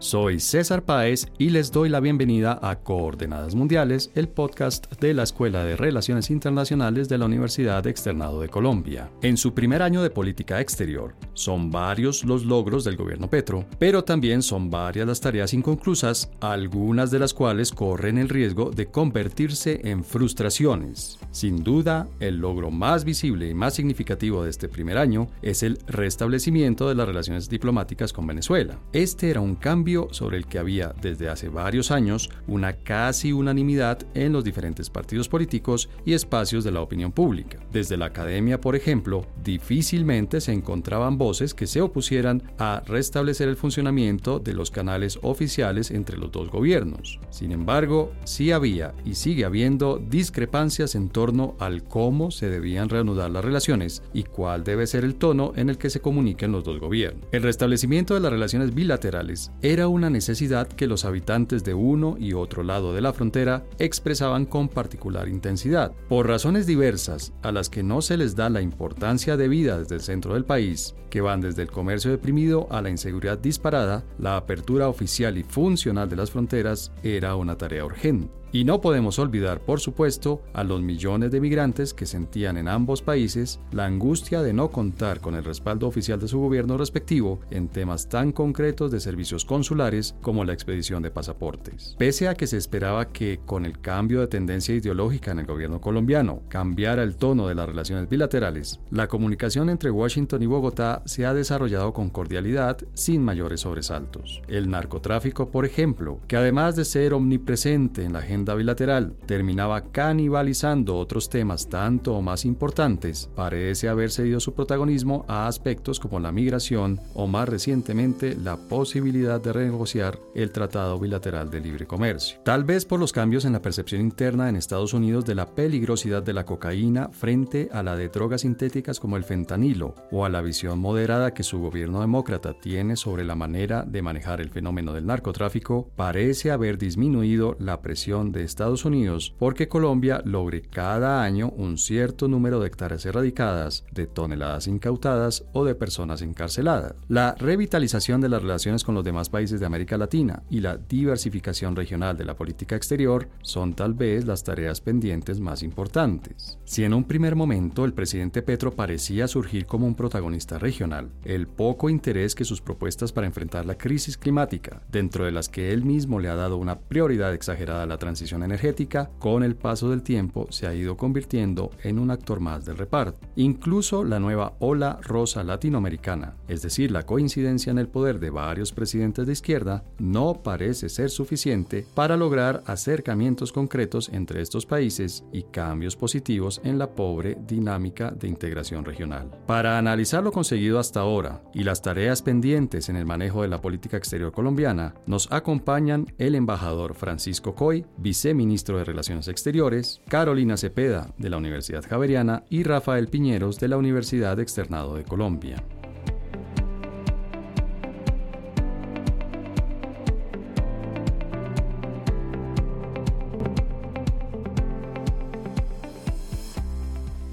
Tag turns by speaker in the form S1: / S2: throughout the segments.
S1: Soy César Páez y les doy la bienvenida a Coordenadas Mundiales, el podcast de la Escuela de Relaciones Internacionales de la Universidad Externado de Colombia. En su primer año de política exterior, son varios los logros del gobierno Petro, pero también son varias las tareas inconclusas, algunas de las cuales corren el riesgo de convertirse en frustraciones. Sin duda, el logro más visible y más significativo de este primer año es el restablecimiento de las relaciones diplomáticas con Venezuela. Este era un cambio sobre el que había desde hace varios años una casi unanimidad en los diferentes partidos políticos y espacios de la opinión pública. Desde la academia, por ejemplo, difícilmente se encontraban voces que se opusieran a restablecer el funcionamiento de los canales oficiales entre los dos gobiernos. Sin embargo, sí había y sigue habiendo discrepancias en torno al cómo se debían reanudar las relaciones y cuál debe ser el tono en el que se comuniquen los dos gobiernos. El restablecimiento de las relaciones bilaterales era era una necesidad que los habitantes de uno y otro lado de la frontera expresaban con particular intensidad. Por razones diversas, a las que no se les da la importancia debida desde el centro del país, que van desde el comercio deprimido a la inseguridad disparada, la apertura oficial y funcional de las fronteras era una tarea urgente. Y no podemos olvidar, por supuesto, a los millones de migrantes que sentían en ambos países la angustia de no contar con el respaldo oficial de su gobierno respectivo en temas tan concretos de servicios consulares como la expedición de pasaportes. Pese a que se esperaba que, con el cambio de tendencia ideológica en el gobierno colombiano, cambiara el tono de las relaciones bilaterales, la comunicación entre Washington y Bogotá se ha desarrollado con cordialidad sin mayores sobresaltos. El narcotráfico, por ejemplo, que además de ser omnipresente en la agenda bilateral terminaba canibalizando otros temas tanto o más importantes, parece haber cedido su protagonismo a aspectos como la migración o más recientemente la posibilidad de renegociar el Tratado Bilateral de Libre Comercio. Tal vez por los cambios en la percepción interna en Estados Unidos de la peligrosidad de la cocaína frente a la de drogas sintéticas como el fentanilo o a la visión moderada que su gobierno demócrata tiene sobre la manera de manejar el fenómeno del narcotráfico, parece haber disminuido la presión de Estados Unidos porque Colombia logre cada año un cierto número de hectáreas erradicadas, de toneladas incautadas o de personas encarceladas. La revitalización de las relaciones con los demás países de América Latina y la diversificación regional de la política exterior son tal vez las tareas pendientes más importantes. Si en un primer momento el presidente Petro parecía surgir como un protagonista regional, el poco interés que sus propuestas para enfrentar la crisis climática, dentro de las que él mismo le ha dado una prioridad exagerada a la transición energética, con el paso del tiempo se ha ido convirtiendo en un actor más del reparto. Incluso la nueva ola rosa latinoamericana, es decir, la coincidencia en el poder de varios presidentes de izquierda, no parece ser suficiente para lograr acercamientos concretos entre estos países y cambios positivos en la pobre dinámica de integración regional. Para analizar lo conseguido hasta ahora y las tareas pendientes en el manejo de la política exterior colombiana, nos acompañan el embajador Francisco Coy, viceministro de Relaciones Exteriores, Carolina Cepeda, de la Universidad Javeriana, y Rafael Piñeros, de la Universidad Externado de Colombia.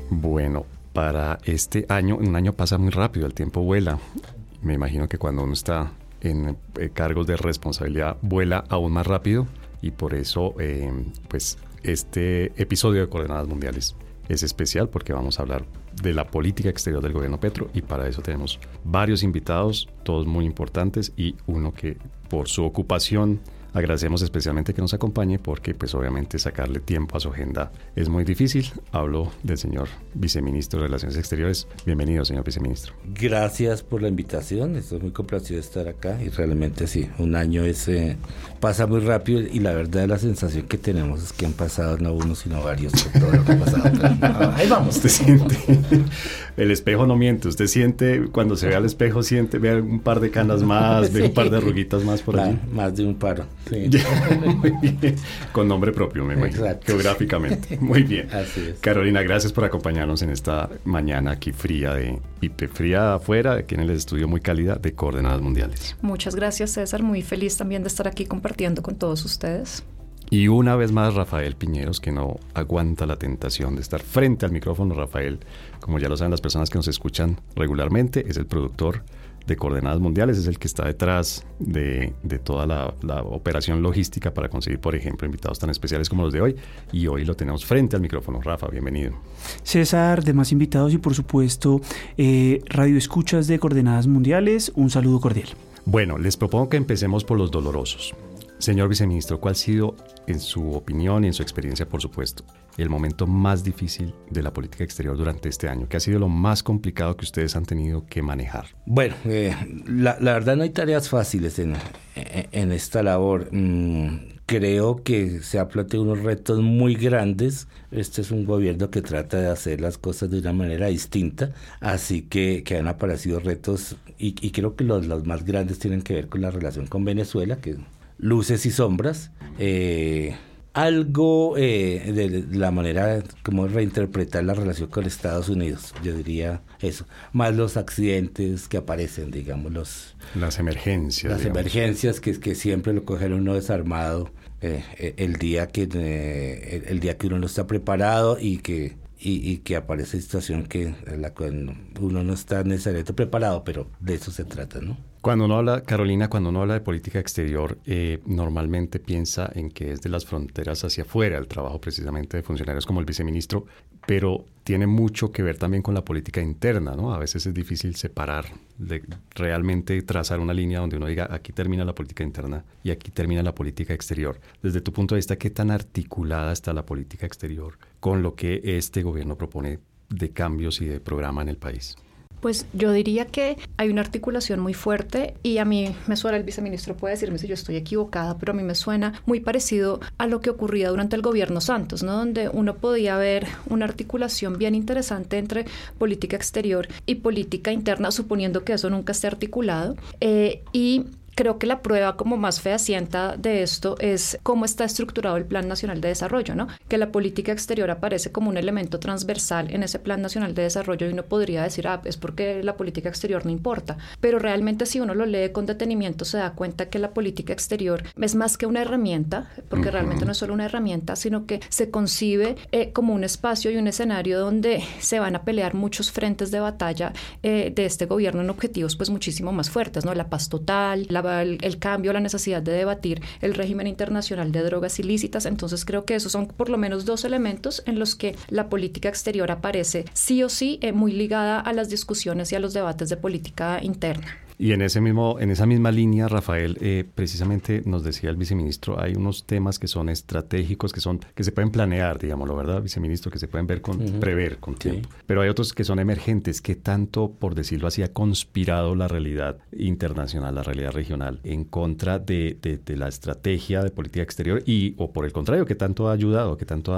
S1: Bueno, para este año, un año pasa muy rápido, el tiempo vuela. Me imagino que cuando uno está en eh, cargos de responsabilidad vuela aún más rápido y por eso eh, pues este episodio de Coordenadas Mundiales es especial porque vamos a hablar de la política exterior del gobierno Petro y para eso tenemos varios invitados, todos muy importantes y uno que por su ocupación Agradecemos especialmente que nos acompañe porque pues obviamente sacarle tiempo a su agenda es muy difícil. Hablo del señor viceministro de Relaciones Exteriores. Bienvenido, señor viceministro.
S2: Gracias por la invitación. Estoy muy complacido de estar acá y realmente sí, un año es, eh, pasa muy rápido y la verdad la sensación que tenemos es que han pasado no uno sino varios todo lo que ha pasado.
S1: Ahí vamos. Usted siente, el espejo no miente, usted siente, cuando se ve al espejo siente, ve un par de canas más, ve un par de arruguitas más por allí.
S2: Más de un par.
S1: Con nombre propio, me imagino. Geográficamente. Muy bien. Carolina, gracias por acompañarnos en esta mañana aquí fría de Pipe, fría afuera, aquí en el estudio muy cálida de Coordenadas Mundiales.
S3: Muchas gracias, César. Muy feliz también de estar aquí compartiendo con todos ustedes.
S1: Y una vez más, Rafael Piñeros, que no aguanta la tentación de estar frente al micrófono. Rafael, como ya lo saben las personas que nos escuchan regularmente, es el productor de Coordenadas Mundiales, es el que está detrás de, toda la, la, operación logística para conseguir, por ejemplo, invitados tan especiales como los de hoy. Y hoy lo tenemos frente al micrófono. Rafa, bienvenido.
S4: César, demás invitados y por supuesto eh, Radio Escuchas de Coordenadas Mundiales, un saludo cordial.
S1: Bueno, les propongo que empecemos por los dolorosos. Señor viceministro, ¿cuál ha sido, en su opinión y en su experiencia, por supuesto, el momento más difícil de la política exterior durante este año? ¿Qué ha sido lo más complicado que ustedes han tenido que manejar?
S2: Bueno, eh, la, verdad no hay tareas fáciles en, en esta labor. Mm, creo que se ha planteado unos retos muy grandes. Este es un gobierno que trata de hacer las cosas de una manera distinta, así que, que han aparecido retos y, creo que los, los, más grandes tienen que ver con la relación con Venezuela, que luces y sombras. Eh, algo eh, de la manera como reinterpretar la relación con Estados Unidos, yo diría eso, más los accidentes que aparecen, digamos, los...
S1: Las emergencias.
S2: Las emergencias que, que siempre lo cogen uno desarmado eh, el, día que, el, día que uno no está preparado y que, y, y que aparece situación que la uno no está necesariamente preparado, pero de eso se trata, ¿no?
S1: Cuando uno habla, Carolina, cuando uno habla de política exterior, eh, normalmente piensa en que es de las fronteras hacia afuera el trabajo precisamente de funcionarios como el viceministro, pero tiene mucho que ver también con la política interna, ¿no? A veces es difícil separar, de realmente trazar una línea donde uno diga aquí termina la política interna y aquí termina la política exterior. Desde tu punto de vista, ¿qué tan articulada está la política exterior con lo que este gobierno propone de cambios y de programa en el país?
S3: Pues yo diría que hay una articulación muy fuerte y a mí me suena, el viceministro puede decirme si yo estoy equivocada, pero a mí me suena muy parecido a lo que ocurría durante el gobierno Santos, ¿no? Donde uno podía ver una articulación bien interesante entre política exterior y política interna, suponiendo que eso nunca esté articulado. Eh, y Creo que la prueba como más fehacienta de esto es cómo está estructurado el Plan Nacional de Desarrollo, ¿no? Que la política exterior aparece como un elemento transversal en ese Plan Nacional de Desarrollo y uno podría decir, ah, es porque la política exterior no importa. Pero realmente si uno lo lee con detenimiento se da cuenta que la política exterior es más que una herramienta, porque realmente no es solo una herramienta, sino que se concibe eh, como un espacio y un escenario donde se van a pelear muchos frentes de batalla eh, de este gobierno en objetivos pues muchísimo más fuertes, ¿no? La paz total, la el, cambio, la necesidad de debatir el régimen internacional de drogas ilícitas. Entonces creo que esos son por lo menos dos elementos en los que la política exterior aparece sí o sí eh, muy ligada a las discusiones y a los debates de política interna.
S1: Y en, ese mismo, en esa misma línea, Rafael, eh, precisamente nos decía el viceministro, hay unos temas que son estratégicos, que son que se pueden planear, digámoslo, ¿verdad, viceministro? Que se pueden ver con, prever con tiempo. Pero hay otros que son emergentes, que tanto, por decirlo así, ha conspirado la realidad internacional, la realidad regional, en contra de, de, la estrategia de política exterior y, o por el contrario, que tanto ha ayudado, que tanto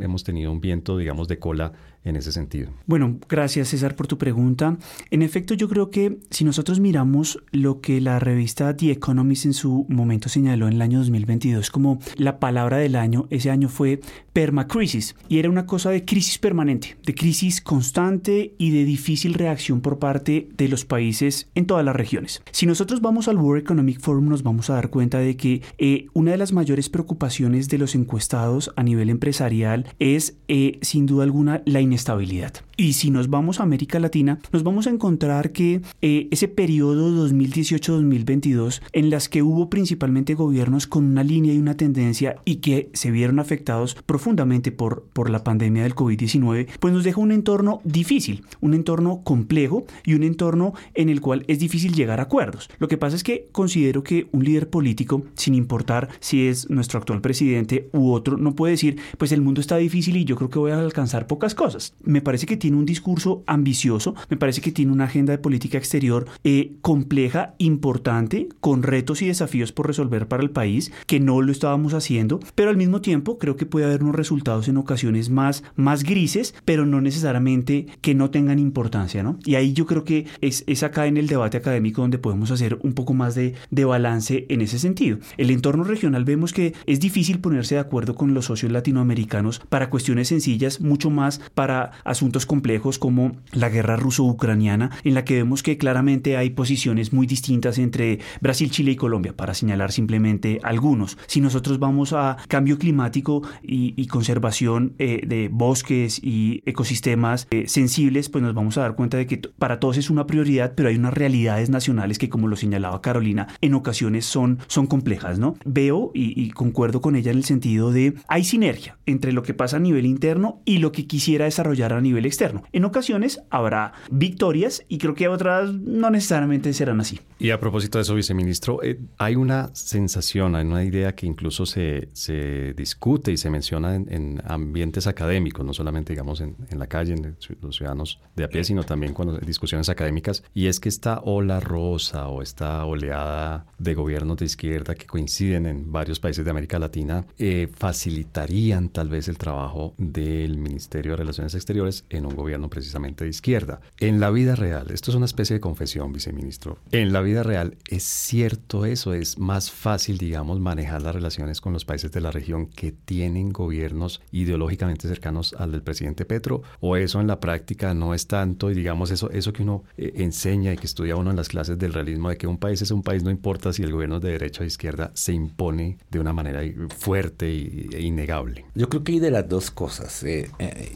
S1: hemos tenido un viento, digamos, de cola en ese sentido.
S4: Bueno, gracias César por tu pregunta. En efecto, yo creo que si nosotros miramos lo que la revista The Economist en su momento señaló en el año 2022 como la palabra del año, ese año fue permacrisis y era una cosa de crisis permanente, de crisis constante y de difícil reacción por parte de los países en todas las regiones. Si nosotros vamos al World Economic Forum nos vamos a dar cuenta de que eh, una de las mayores preocupaciones de los encuestados a nivel empresarial es eh, sin duda alguna la inestabilidad estabilidad. Y si nos vamos a América Latina, nos vamos a encontrar que eh, ese periodo 2018-2022, en las que hubo principalmente gobiernos con una línea y una tendencia y que se vieron afectados profundamente por, por la pandemia del COVID-19, pues nos deja un entorno difícil, un entorno complejo y un entorno en el cual es difícil llegar a acuerdos. Lo que pasa es que considero que un líder político, sin importar si es nuestro actual presidente u otro, no puede decir, pues el mundo está difícil y yo creo que voy a alcanzar pocas cosas. Me parece que tiene un discurso ambicioso, me parece que tiene una agenda de política exterior eh, compleja, importante, con retos y desafíos por resolver para el país, que no lo estábamos haciendo, pero al mismo tiempo creo que puede haber unos resultados en ocasiones más, más grises, pero no necesariamente que no tengan importancia, ¿no? Y ahí yo creo que es, es acá en el debate académico donde podemos hacer un poco más de, de balance en ese sentido. El entorno regional vemos que es difícil ponerse de acuerdo con los socios latinoamericanos para cuestiones sencillas, mucho más para asuntos complejos como la guerra ruso-ucraniana, en la que vemos que claramente hay posiciones muy distintas entre Brasil, Chile y Colombia, para señalar simplemente algunos. Si nosotros vamos a cambio climático y, conservación eh, de bosques y ecosistemas eh, sensibles, pues nos vamos a dar cuenta de que para todos es una prioridad, pero hay unas realidades nacionales que, como lo señalaba Carolina, en ocasiones son, son complejas, ¿no? Veo y, y concuerdo con ella en el sentido de hay sinergia entre lo que pasa a nivel interno y lo que quisiera desarrollar a nivel externo. En ocasiones habrá victorias y creo que otras no necesariamente serán así.
S1: Y a propósito de eso, viceministro, eh, hay una sensación, hay una idea que incluso se, se discute y se menciona en, ambientes académicos, no solamente, digamos, en, en, la calle, en los ciudadanos de a pie, sino también cuando discusiones académicas, y es que esta ola rosa o esta oleada de gobiernos de izquierda que coinciden en varios países de América Latina eh, facilitarían tal vez el trabajo del Ministerio de Relaciones Exteriores en un gobierno precisamente de izquierda. En la vida real, esto es una especie de confesión, viceministro, en la vida real es cierto eso, es más fácil, digamos, manejar las relaciones con los países de la región que tienen gobiernos ideológicamente cercanos al del presidente Petro, o eso en la práctica no es tanto, y digamos, eso, eso que uno eh, enseña y que estudia uno en las clases del realismo, de que un país es un país, no importa si el gobierno es de derecha o de izquierda, se impone de una manera fuerte e innegable.
S2: Yo creo que hay de las dos cosas. Eh, eh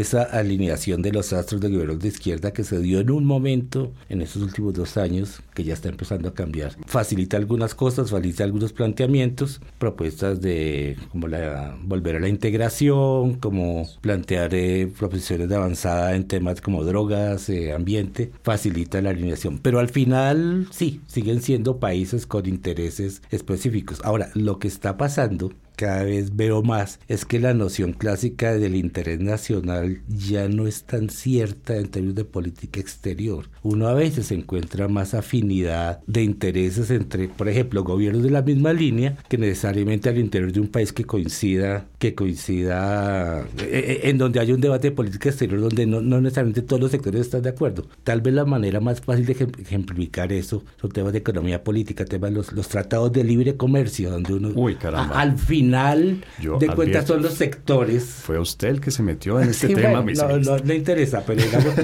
S2: esa alineación de los astros de gobiernos de izquierda que se dio en un momento en estos últimos dos años, que ya está empezando a cambiar, facilita algunas cosas, facilita algunos planteamientos, propuestas de como la volver a la integración, como plantear eh, de avanzada en temas como drogas, eh, ambiente, facilita la alineación. Pero al final, sí, siguen siendo países con intereses específicos. Ahora, lo que está pasando cada vez veo más es que la noción clásica del interés nacional ya no es tan cierta en términos de política exterior. Uno a veces encuentra más afinidad de intereses entre, por ejemplo, gobiernos de la misma línea que necesariamente al interior de un país que coincida, que coincida, eh, eh, en donde hay un debate de política exterior donde no, necesariamente todos los sectores están de acuerdo. Tal vez la manera más fácil de ejemplificar eso son temas de economía política, temas de los, los tratados de libre comercio, donde uno
S1: Uy, caramba.
S2: al final final de cuentas son los sectores.
S1: Fue usted el que se metió en este tema.
S2: no, no le interesa, pero digamos,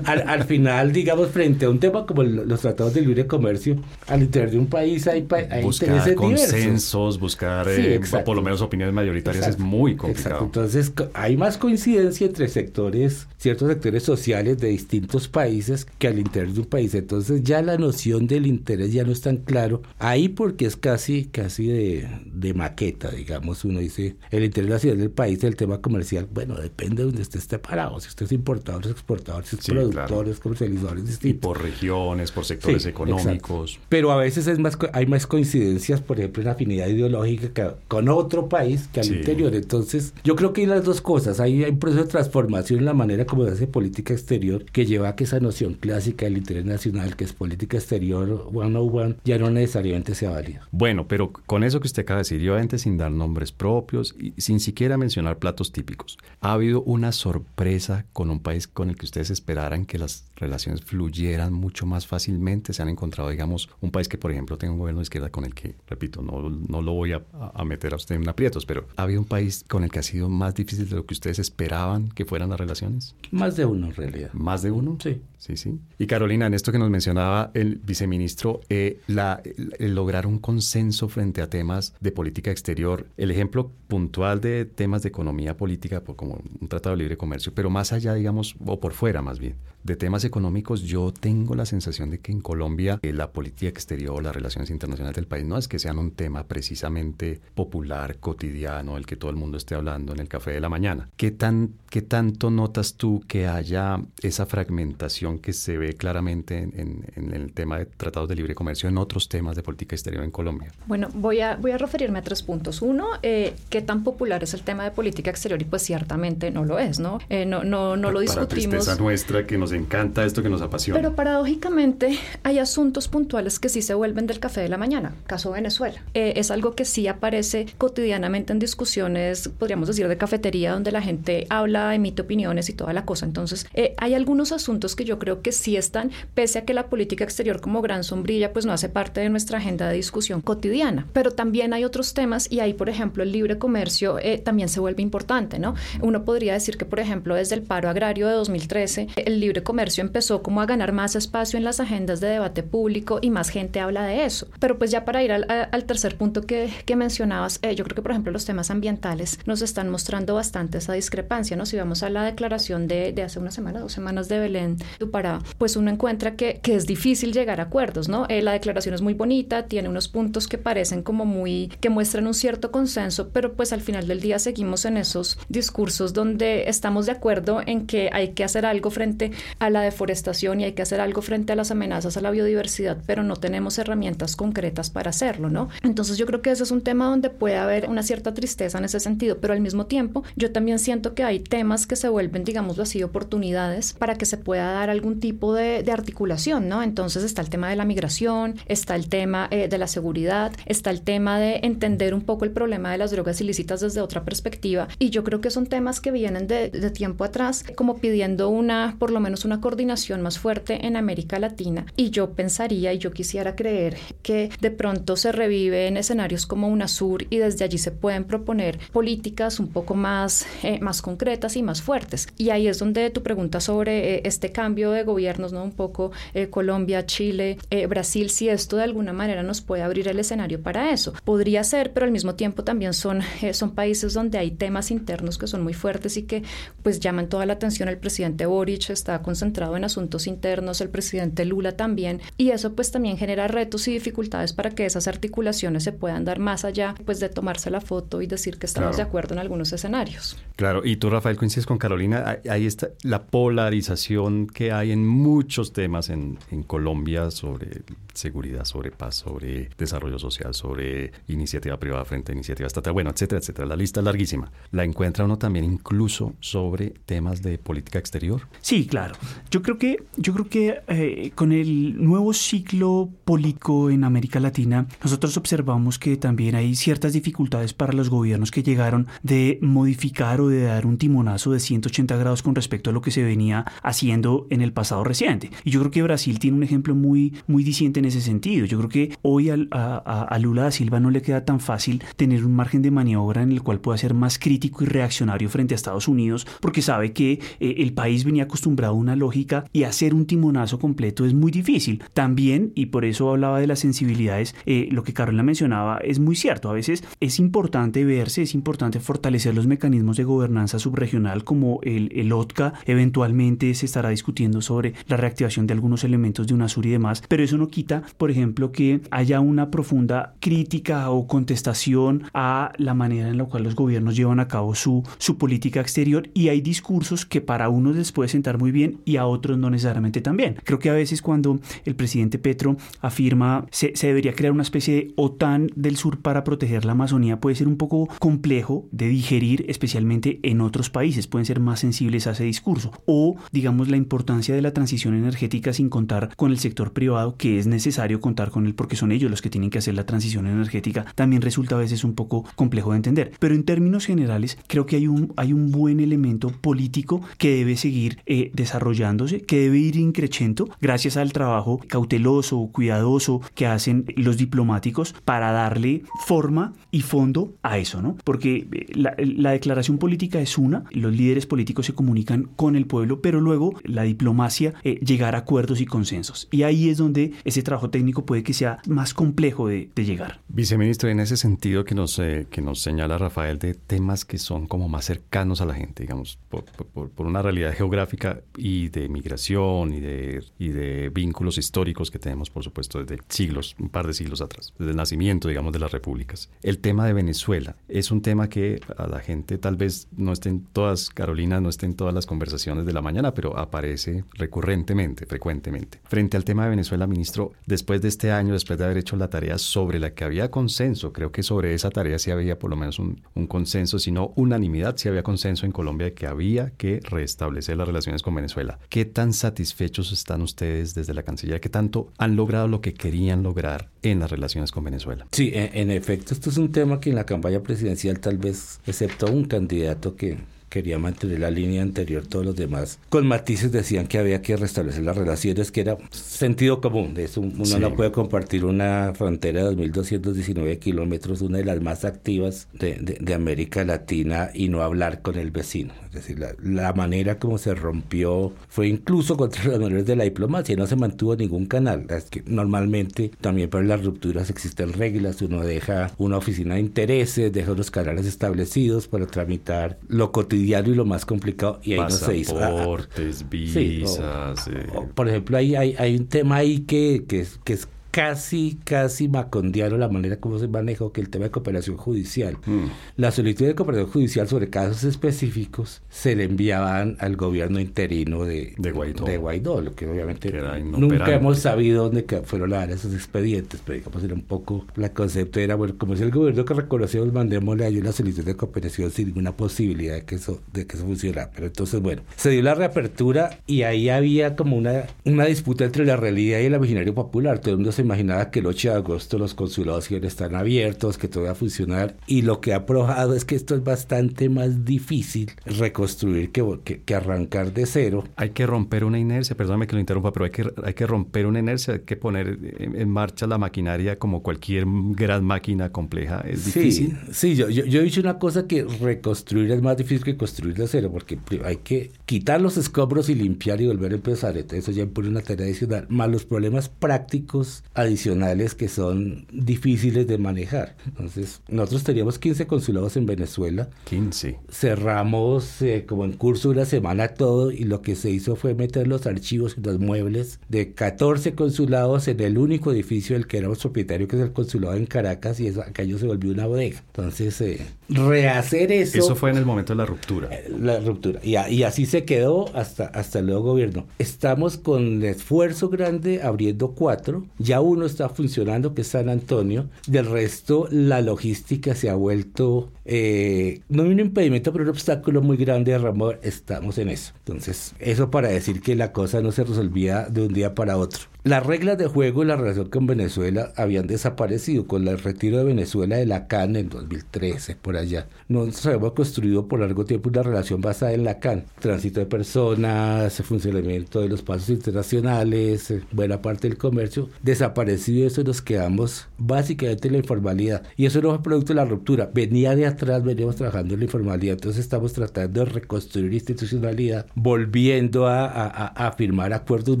S2: al, final, digamos, frente a un tema como los tratados de libre comercio, al interior de un país hay, hay
S1: buscar consensos, buscar eh, por lo menos opiniones mayoritarias es muy complicado.
S2: Entonces, hay más coincidencia entre sectores, ciertos sectores sociales de distintos países que al interior de un país. Entonces, ya la noción del interés ya no es tan claro ahí porque es casi, casi de, de maqueta, digamos digamos, uno dice, el interés nacional del país, el tema comercial, bueno, depende de donde esté parado, si usted es importador, es exportador, si es productor, es comercializador, es distinto.
S1: por regiones, por sectores económicos.
S2: Pero a veces es más, hay más coincidencias, por ejemplo, en afinidad ideológica con otro país que al interior. Entonces, yo creo que hay las dos cosas. Hay, hay un proceso de transformación en la manera como se hace política exterior que lleva a que esa noción clásica del interés nacional, que es política exterior one on one, ya no necesariamente sea válida.
S1: Bueno, pero con eso que usted acaba de decir, yo antes sin dar nombres propios y sin siquiera mencionar platos típicos. ¿Ha habido una sorpresa con un país con el que ustedes esperaran que las relaciones fluyeran mucho más fácilmente? ¿Se han encontrado, digamos, un país que, por ejemplo, tenga un gobierno de izquierda con el que, repito, no, no lo voy a, a meter a usted en aprietos, pero ¿ha habido un país con el que ha sido más difícil de lo que ustedes esperaban que fueran las relaciones?
S2: Más de uno, en realidad.
S1: ¿Más de uno?
S2: Sí.
S1: Sí, sí. Y Carolina, en esto que nos mencionaba el viceministro, eh, la, el lograr un consenso frente a temas de política exterior, el ejemplo puntual de temas de economía política, como un tratado de libre comercio, pero más allá, digamos, o por fuera más bien, de temas económicos, yo tengo la sensación de que en Colombia eh, la política exterior, las relaciones internacionales del país, no es que sean un tema precisamente popular, cotidiano, el que todo el mundo esté hablando en el café de la mañana. ¿Qué, tan, qué tanto notas tú que haya esa fragmentación que se ve claramente en, el tema de tratados de libre comercio en otros temas de política exterior en Colombia?
S3: Bueno, voy a, voy a referirme a tres puntos. Uno, eh, qué tan popular es el tema de política exterior y pues ciertamente no lo es, ¿no? Eh, no, no, no lo discutimos.
S1: Para nuestra que nos encanta esto que nos apasiona.
S3: Pero paradójicamente hay asuntos puntuales que sí se vuelven del café de la mañana, caso Venezuela. Eh, es algo que sí aparece cotidianamente en discusiones, podríamos decir, de cafetería, donde la gente habla, emite opiniones y toda la cosa. Entonces, eh, hay algunos asuntos que yo creo que sí están, pese a que la política exterior como gran sombrilla, pues no hace parte de nuestra agenda de discusión cotidiana. Pero también hay otros temas y ahí por ejemplo, el libre comercio eh, también se vuelve importante, ¿no? Uno podría decir que, por ejemplo, desde el paro agrario de 2013, el libre comercio empezó como a ganar más espacio en las agendas de debate público y más gente habla de eso. Pero pues ya para ir al, tercer punto que, mencionabas, eh, yo creo que, por ejemplo, los temas ambientales nos están mostrando bastante esa discrepancia, ¿no? Si vamos a la declaración de, hace una semana, dos semanas de Belén para pues uno encuentra que, que es difícil llegar a acuerdos, ¿no? Eh, la declaración es muy bonita, tiene unos puntos que parecen como muy, que muestran un cierto consenso, pero pues al final del día seguimos en esos discursos donde estamos de acuerdo en que hay que hacer algo frente a la deforestación y hay que hacer algo frente a las amenazas a la biodiversidad, pero no tenemos herramientas concretas para hacerlo, ¿no? Entonces yo creo que ese es un tema donde puede haber una cierta tristeza en ese sentido, pero al mismo tiempo yo también siento que hay temas que se vuelven, digámoslo así, oportunidades para que se pueda dar algún tipo de, articulación, ¿no? Entonces está el tema de la migración, está el tema eh, de la seguridad, está el tema de entender un poco el problema de las drogas ilícitas desde otra perspectiva y yo creo que son temas que vienen de tiempo atrás como pidiendo una, por lo menos una coordinación más fuerte en América Latina y yo pensaría y yo quisiera creer que de pronto se revive en escenarios como UNASUR y desde allí se pueden proponer políticas un poco más, eh, más concretas y más fuertes. Y ahí es donde tu pregunta sobre eh, este cambio de gobiernos, ¿no? Un poco eh, Colombia, Chile, Brasil, si esto de alguna manera nos puede abrir el escenario para eso. Podría ser, pero al mismo tiempo también son, son países donde hay temas internos que son muy fuertes y que pues llaman toda la atención. El presidente Boric está concentrado en asuntos internos, el presidente Lula también, y eso pues también genera retos y dificultades para que esas articulaciones se puedan dar más allá pues de tomarse la foto y decir que estamos de acuerdo en algunos escenarios.
S1: Claro, y tú Rafael coincides con Carolina, ahí está la polarización que hay en muchos temas en, en Colombia sobre seguridad, sobre paz, sobre desarrollo social, sobre iniciativa privada frente a iniciativa estatal, bueno, etcétera, etcétera. La lista es larguísima. ¿La encuentra uno también incluso sobre temas de política exterior?
S4: Sí, claro. Yo creo que, yo creo que eh, con el nuevo ciclo político en América Latina, nosotros observamos que también hay ciertas dificultades para los gobiernos que llegaron de modificar o de dar un timonazo de 180 grados con respecto a lo que se venía haciendo en el pasado reciente. Y yo creo que Brasil tiene un ejemplo muy, muy diciente en ese sentido. Yo creo que hoy a, Lula da Silva no le queda tan fácil tener un margen de maniobra en el cual pueda ser más crítico y reaccionario frente a Estados Unidos, porque sabe que eh, el país venía acostumbrado a una lógica y hacer un timonazo completo es muy difícil. También, y por eso hablaba de las sensibilidades, eh, lo que Carolina mencionaba es muy cierto. A veces es importante verse, es importante fortalecer los mecanismos de gobernanza subregional como el, el OTCA. Eventualmente se estará discutiendo sobre la reactivación de algunos elementos de UNASUR y demás, pero eso no quita por ejemplo, que haya una profunda crítica o contestación a la manera en la cual los gobiernos llevan a cabo su, su política exterior y hay discursos que para unos les puede sentar muy bien y a otros no necesariamente tan bien. Creo que a veces cuando el presidente Petro afirma se, se debería crear una especie de OTAN del sur para proteger la Amazonía puede ser un poco complejo de digerir, especialmente en otros países, pueden ser más sensibles a ese discurso. O, digamos, la importancia de la transición energética sin contar con el sector privado que es necesario necesario contar con él porque son ellos los que tienen que hacer la transición energética, también resulta a veces un poco complejo de entender. Pero en términos generales, creo que hay un, hay un buen elemento político que debe seguir eh, desarrollándose, que debe ir increciendo gracias al trabajo cauteloso, cuidadoso que hacen los diplomáticos para darle forma y fondo a eso, ¿no? Porque eh, la, declaración política es una, los líderes políticos se comunican con el pueblo, pero luego la diplomacia eh, llegar a acuerdos y consensos. Y ahí es donde ese trabajo técnico puede que sea más complejo de, llegar.
S1: Viceministro, en ese sentido que nos, eh, que nos señala Rafael de temas que son como más cercanos a la gente, digamos, por, por, una realidad geográfica y de migración y de, y de vínculos históricos que tenemos, por supuesto, desde siglos, un par de siglos atrás, desde el nacimiento, digamos, de las repúblicas. El tema de Venezuela es un tema que a la gente tal vez no esté en todas, Carolina, no esté en todas las conversaciones de la mañana, pero aparece recurrentemente, frecuentemente. Frente al tema de Venezuela, ministro, después de este año, después de haber hecho la tarea sobre la que había consenso, creo que sobre esa tarea sí había por lo menos un, consenso, si no unanimidad, sí había consenso en Colombia de que había que restablecer las relaciones con Venezuela. ¿Qué tan satisfechos están ustedes desde la Cancillería? ¿Qué tanto han logrado lo que querían lograr en las relaciones con Venezuela?
S2: Sí, en, en efecto, esto es un tema que en la campaña presidencial tal vez, excepto un candidato que quería mantener la línea anterior, todos los demás, con matices decían que había que restablecer las relaciones, que era sentido común. De eso uno no puede compartir una frontera de 2.219 kilómetros, una de las más activas de, de, América Latina, y no hablar con el vecino. Es decir, la, la manera como se rompió fue incluso contra los maneras de la diplomacia, no se mantuvo ningún canal. Es que normalmente también para las rupturas existen reglas, uno deja una oficina de intereses, deja unos canales establecidos para tramitar lo cotidiano y lo más complicado, y ahí no se hizo.
S1: Pasaportes, visas.
S2: por ejemplo, hay, hay, hay un tema ahí que, que, que es casi, casi macondiano la manera como se manejó que el tema de cooperación judicial. Mm. La solicitud de cooperación judicial sobre casos específicos se le enviaban al gobierno interino de,
S1: de, Guaidó.
S2: de Guaidó, lo que obviamente nunca hemos sabido dónde fueron a dar esos expedientes, pero digamos era un poco la concepto era, bueno, como es el gobierno que reconocemos, mandémosle a la solicitud de cooperación sin ninguna posibilidad de que eso, de que eso funcionara. Pero entonces, bueno, se dio la reapertura y ahí había como una, una disputa entre la realidad y el imaginario popular. Todo el mundo se imaginaba que el 8 de agosto los consulados iban a estar abiertos, que todo iba a funcionar. Y lo que ha probado es que esto es bastante más difícil reconstruir que, que, arrancar de cero.
S1: Hay que romper una inercia, perdóname que lo interrumpa, pero hay que, hay que romper una inercia, hay que poner en, marcha la maquinaria como cualquier gran máquina compleja. Es difícil.
S2: Sí, yo, yo, yo he dicho una cosa que reconstruir es más difícil que construir de cero, porque hay que quitar los escombros y limpiar y volver a empezar. Entonces eso ya impone una tarea adicional, más los problemas prácticos adicionales que son difíciles de manejar. Entonces, nosotros teníamos 15 consulados en Venezuela.
S1: 15.
S2: Cerramos eh, como en curso una semana todo y lo que se hizo fue meter los archivos y los muebles de 14 consulados en el único edificio del que éramos propietario, que es el consulado en Caracas, y eso, aquello se volvió una bodega. Entonces, eh, rehacer eso...
S1: Eso fue en el momento de la ruptura.
S2: Eh, la ruptura. Y, y así se quedó hasta, hasta el nuevo gobierno. Estamos con esfuerzo grande abriendo cuatro. Ya uno está funcionando, que es San Antonio. Del resto, la logística se ha vuelto, eh, no un impedimento, pero un obstáculo muy grande, Ramón. Estamos en eso. Entonces, eso para decir que la cosa no se resolvía de un día para otro. Las reglas de juego y la relación con Venezuela habían desaparecido con el retiro de Venezuela de la CAN en 2013, por allá. Nosotros habíamos construido por largo tiempo una relación basada en la CAN. Tránsito de personas, funcionamiento de los pasos internacionales, buena parte del comercio. Desaparecido eso nos quedamos básicamente en la informalidad. Y eso no fue producto de la ruptura. Venía de atrás, veníamos trabajando en la informalidad. Entonces estamos tratando de reconstruir institucionalidad, volviendo a, a firmar acuerdos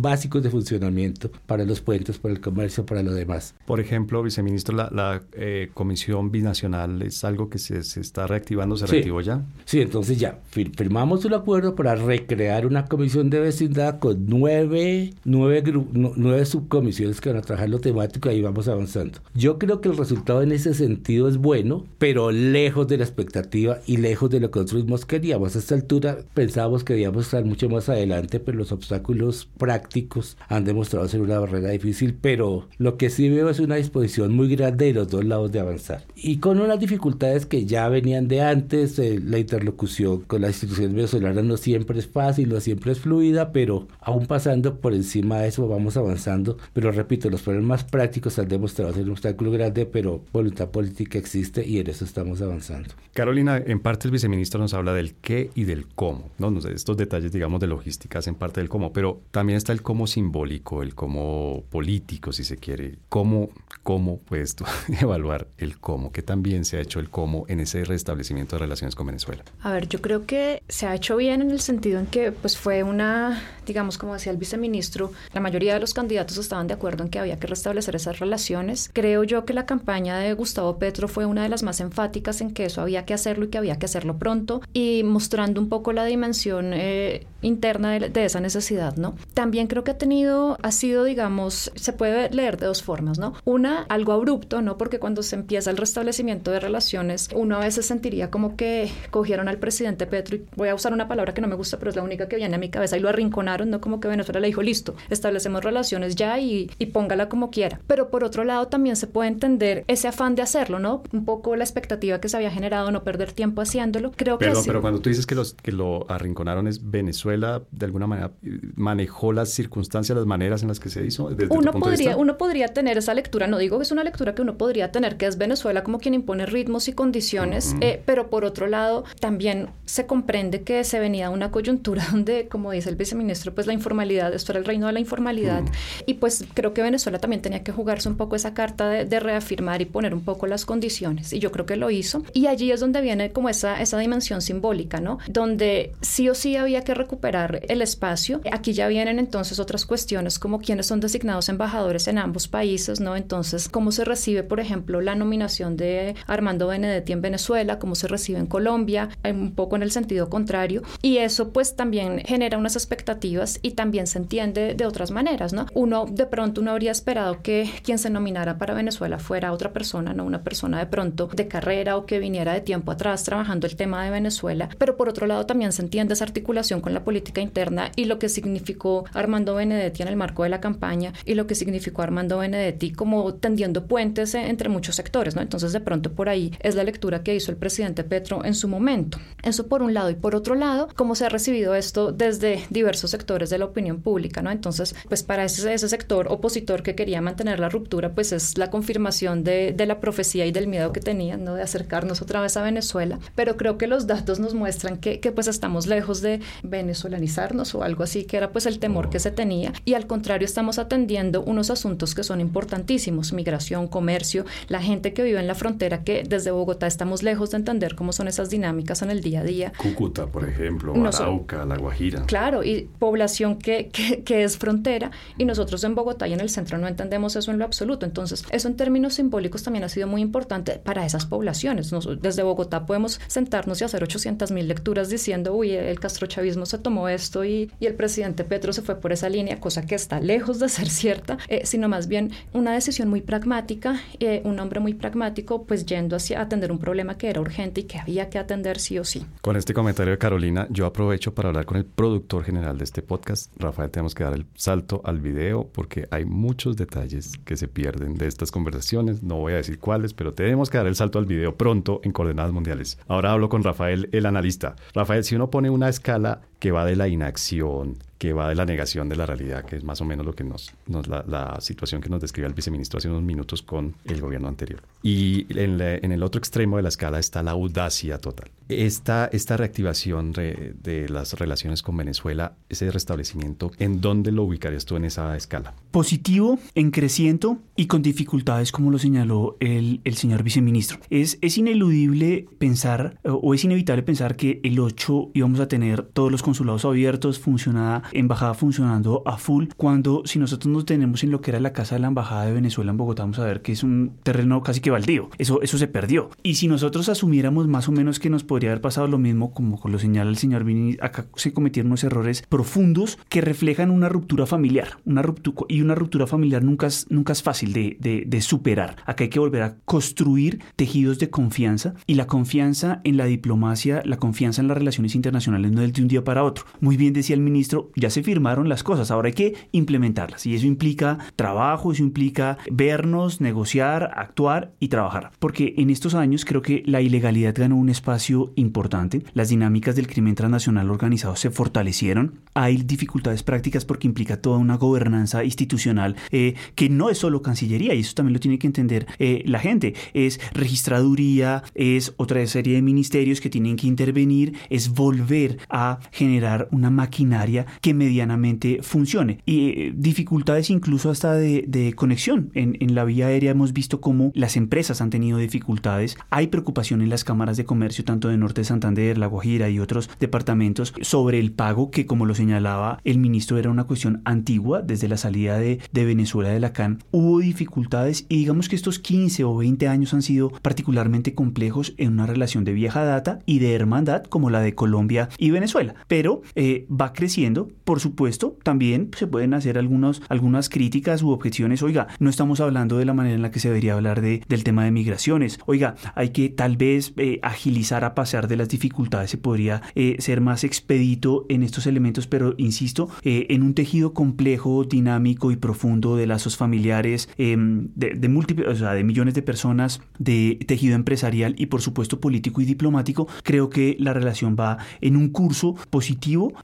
S2: básicos de funcionamiento para los puentes, para el comercio, para lo demás.
S1: Por ejemplo, viceministro, la, eh, Comisión Binacional es algo que se, está reactivando, ¿se reactivó ya?
S2: Sí, entonces ya firmamos un acuerdo para recrear una comisión de vecindad con nueve, nueve, nueve subcomisiones que van a trabajar lo temático y ahí vamos avanzando. Yo creo que el resultado en ese sentido es bueno, pero lejos de la expectativa y lejos de lo que nosotros queríamos. A esta altura pensábamos que debíamos estar mucho más adelante, pero los obstáculos prácticos han demostrado ser una barrera difícil, pero lo que sí veo es una disposición muy grande de los dos lados de avanzar. Y con unas dificultades que ya venían de antes, eh, la interlocución con las instituciones venezolanas no siempre es fácil, no siempre es fluida, pero aún pasando por encima de eso vamos avanzando. Pero repito, los problemas prácticos han demostrado ser un obstáculo grande, pero voluntad política existe y en eso estamos avanzando.
S1: Carolina, en parte el viceministro nos habla del qué y del cómo, ¿no? Estos detalles, digamos, de logística hacen parte del cómo, pero también está el cómo simbólico, el como político, si se quiere. ¿Cómo, cómo puedes tú evaluar el cómo? ¿Qué también se ha hecho el cómo en ese restablecimiento de relaciones con Venezuela?
S3: A ver, yo creo que se ha hecho bien en el sentido en que pues fue una, digamos, como decía el viceministro, la mayoría de los candidatos estaban de acuerdo en que había que restablecer esas relaciones. Creo yo que la campaña de Gustavo Petro fue una de las más enfáticas en que eso había que hacerlo y que había que hacerlo pronto y mostrando un poco la dimensión eh, interna de, de, esa necesidad, ¿no? También creo que ha tenido, ha sido digamos, se puede leer de dos formas, ¿no? Una, algo abrupto, ¿no? Porque cuando se empieza el restablecimiento de relaciones, uno a veces sentiría como que cogieron al presidente Petro, y voy a usar una palabra que no me gusta, pero es la única que viene a mi cabeza, y lo arrinconaron, ¿no? Como que Venezuela le dijo, listo, establecemos relaciones ya y, y póngala como quiera. Pero por otro lado también se puede entender ese afán de hacerlo, ¿no? Un poco la expectativa que se había generado, no perder tiempo haciéndolo. Creo
S1: pero,
S3: que
S1: Pero cuando tú dices que, los, que lo arrinconaron es Venezuela, de alguna manera manejó las circunstancias, las maneras en las que se hizo. Desde
S3: uno, podría, uno podría tener esa lectura, no digo que es una lectura que uno podría tener, que es Venezuela como quien impone ritmos y condiciones, eh, pero por otro lado también se comprende que se venía una coyuntura donde, como dice el viceministro, pues la informalidad, esto era el reino de la informalidad, y pues creo que Venezuela también tenía que jugarse un poco esa carta de, de, reafirmar y poner un poco las condiciones, y yo creo que lo hizo, y allí es donde viene como esa, esa dimensión simbólica, ¿no? Donde sí o sí había que recuperar el espacio. Aquí ya vienen entonces otras cuestiones como quiénes son designados embajadores en ambos países, ¿no? Entonces, cómo se recibe, por ejemplo, la nominación de Armando Benedetti en Venezuela, cómo se recibe en Colombia, un poco en el sentido contrario. Y eso pues también genera unas expectativas y también se entiende de otras maneras, ¿no? Uno de pronto uno habría esperado que quien se nominara para Venezuela fuera otra persona, no una persona de pronto de carrera o que viniera de tiempo atrás trabajando el tema de Venezuela, pero por otro lado también se entiende esa articulación con la política interna y lo que significó Armando Benedetti en el marco de la campaña y lo que significó Armando Benedetti como tendiendo puentes entre muchos sectores, ¿no? Entonces de pronto por ahí es la lectura que hizo el presidente Petro en su momento. Eso por un lado y por otro lado, cómo se ha recibido esto desde diversos sectores de la opinión pública, ¿no? Entonces, pues para ese, ese sector opositor que quería mantener la ruptura, pues es la confirmación de, de la profecía y del miedo que tenían, ¿no? De acercarnos otra vez a Venezuela. Pero creo que los datos nos muestran que, que pues estamos lejos de venezolanizarnos o algo así, que era pues el temor que se tenía. Y al contrario, estamos atendiendo unos asuntos que son importantísimos, migración, comercio, la gente que vive en la frontera, que desde Bogotá estamos lejos de entender cómo son esas dinámicas en el día a día.
S1: Cúcuta, por ejemplo, Arauca, La Guajira.
S3: Claro, y población que, que, que, es frontera, y nosotros en Bogotá y en el centro no entendemos eso en lo absoluto. Entonces, eso en términos simbólicos también ha sido muy importante para esas poblaciones. Desde Bogotá podemos sentarnos y hacer 800 mil lecturas diciendo, uy, el castrochavismo se tomó esto y, el presidente Petro se fue por esa línea, cosa que está lejos de ser cierta, eh, sino más bien una decisión muy pragmática, eh, un hombre muy pragmático, pues yendo hacia atender un problema que era urgente y que había que atender sí o sí.
S1: Con este comentario de Carolina, yo aprovecho para hablar con el productor general de este podcast. Rafael, tenemos que dar el salto al video porque hay muchos detalles que se pierden de estas conversaciones. No voy a decir cuáles, pero tenemos que dar el salto al video pronto en Coordenadas Mundiales. Ahora hablo con Rafael, el analista. Rafael, si uno pone una escala que va de la inacción, que va de la negación de la realidad, que es más o menos lo que nos, nos la, la, situación que nos describe el viceministro hace unos minutos con el gobierno anterior. Y en, la, en el otro extremo de la escala está la audacia total. Esta, esta reactivación de, de, las relaciones con Venezuela, ese restablecimiento, ¿en dónde lo ubicarías tú en esa escala?
S4: Positivo, en creciendo y con dificultades, como lo señaló el, el señor viceministro. Es, es ineludible pensar, o es inevitable pensar que el 8 íbamos a tener todos los consulados abiertos, funcionada embajada funcionando a full, cuando si nosotros nos tenemos en lo que era la casa de la embajada de Venezuela en Bogotá, vamos a ver que es un terreno casi que baldío. Eso, eso se perdió. Y si nosotros asumiéramos más o menos que nos podría haber pasado lo mismo, como lo señala el señor Vini, acá se cometieron unos errores profundos que reflejan una ruptura familiar. Una ruptura, y una ruptura familiar nunca es, nunca es fácil de, de, de superar. Acá hay que volver a construir tejidos de confianza y la confianza en la diplomacia, la confianza en las relaciones internacionales no es de un día para otro. Muy bien decía el ministro, ya se firmaron las cosas, ahora hay que implementarlas y eso implica trabajo, eso implica vernos, negociar, actuar y trabajar. Porque en estos años creo que la ilegalidad ganó un espacio importante, las dinámicas del crimen transnacional organizado se fortalecieron, hay dificultades prácticas porque implica toda una gobernanza institucional eh, que no es solo Cancillería y eso también lo tiene que entender eh, la gente, es registraduría, es otra serie de ministerios que tienen que intervenir, es volver a generar una maquinaria que medianamente funcione. Y eh, dificultades incluso hasta de, de conexión. En, en, la vía aérea hemos visto cómo las empresas han tenido dificultades. Hay preocupación en las cámaras de comercio, tanto de Norte de Santander, La Guajira y otros departamentos, sobre el pago que, como lo señalaba el ministro, era una cuestión antigua desde la salida de, de Venezuela de la CAN. Hubo dificultades y digamos que estos 15 o 20 años han sido particularmente complejos en una relación de vieja data y de hermandad como la de Colombia y Venezuela. Pero pero eh, va creciendo. Por supuesto, también se pueden hacer algunos, algunas críticas u objeciones. Oiga, no estamos hablando de la manera en la que se debería hablar de, del tema de migraciones. Oiga, hay que tal vez eh, agilizar a pasar de las dificultades. Se podría eh, ser más expedito en estos elementos, pero insisto, en un tejido complejo, dinámico y profundo de lazos familiares, em, de, de múltiples, o sea, de millones de personas, de tejido empresarial y por supuesto político y diplomático, creo que la relación va en un curso positivo,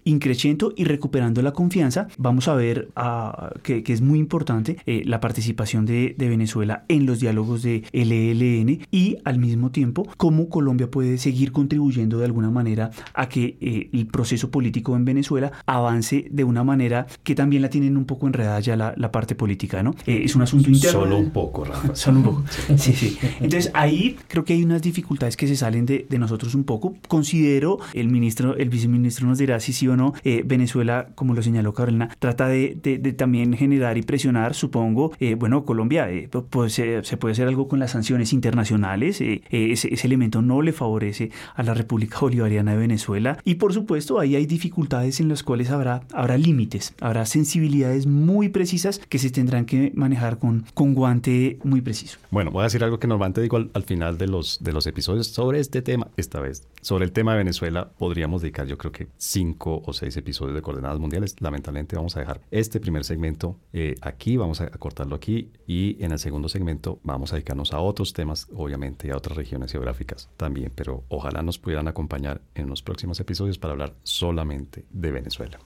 S4: increciendo y recuperando la confianza. Vamos a ver ah, que, es muy importante eh, la participación de, Venezuela en los diálogos de LLN y al mismo tiempo cómo Colombia puede seguir contribuyendo de alguna manera a que eh, el proceso político en Venezuela avance de una manera que también la tienen un poco enredada ya la, parte política, ¿no? Eh, es un asunto interno.
S2: Solo un poco, Rafa.
S4: Solo un poco. Sí, sí. Entonces ahí creo que hay unas dificultades que se salen de, de nosotros un poco. Considero, el ministro, el viceministro nos dirá si sí o no, eh, Venezuela, como lo señaló Carolina, trata de, también generar y presionar, supongo, eh, bueno, Colombia, eh, pues, se puede hacer algo con las sanciones internacionales, ese, ese, elemento no le favorece a la República Bolivariana de Venezuela y por supuesto ahí hay dificultades en las cuales habrá, habrá límites, habrá sensibilidades muy precisas que se tendrán que manejar con, con guante muy preciso.
S1: Bueno, voy a decir algo que normalmente digo al, al final de los, de los episodios sobre este tema, esta vez, sobre el tema de Venezuela, podríamos dedicar yo creo que cinco o seis episodios de coordenadas mundiales. Lamentablemente vamos a dejar este primer segmento eh, aquí, vamos a cortarlo aquí y en el segundo segmento vamos a dedicarnos a otros temas, obviamente, a otras regiones geográficas también, pero ojalá nos pudieran acompañar en los próximos episodios para hablar solamente de Venezuela.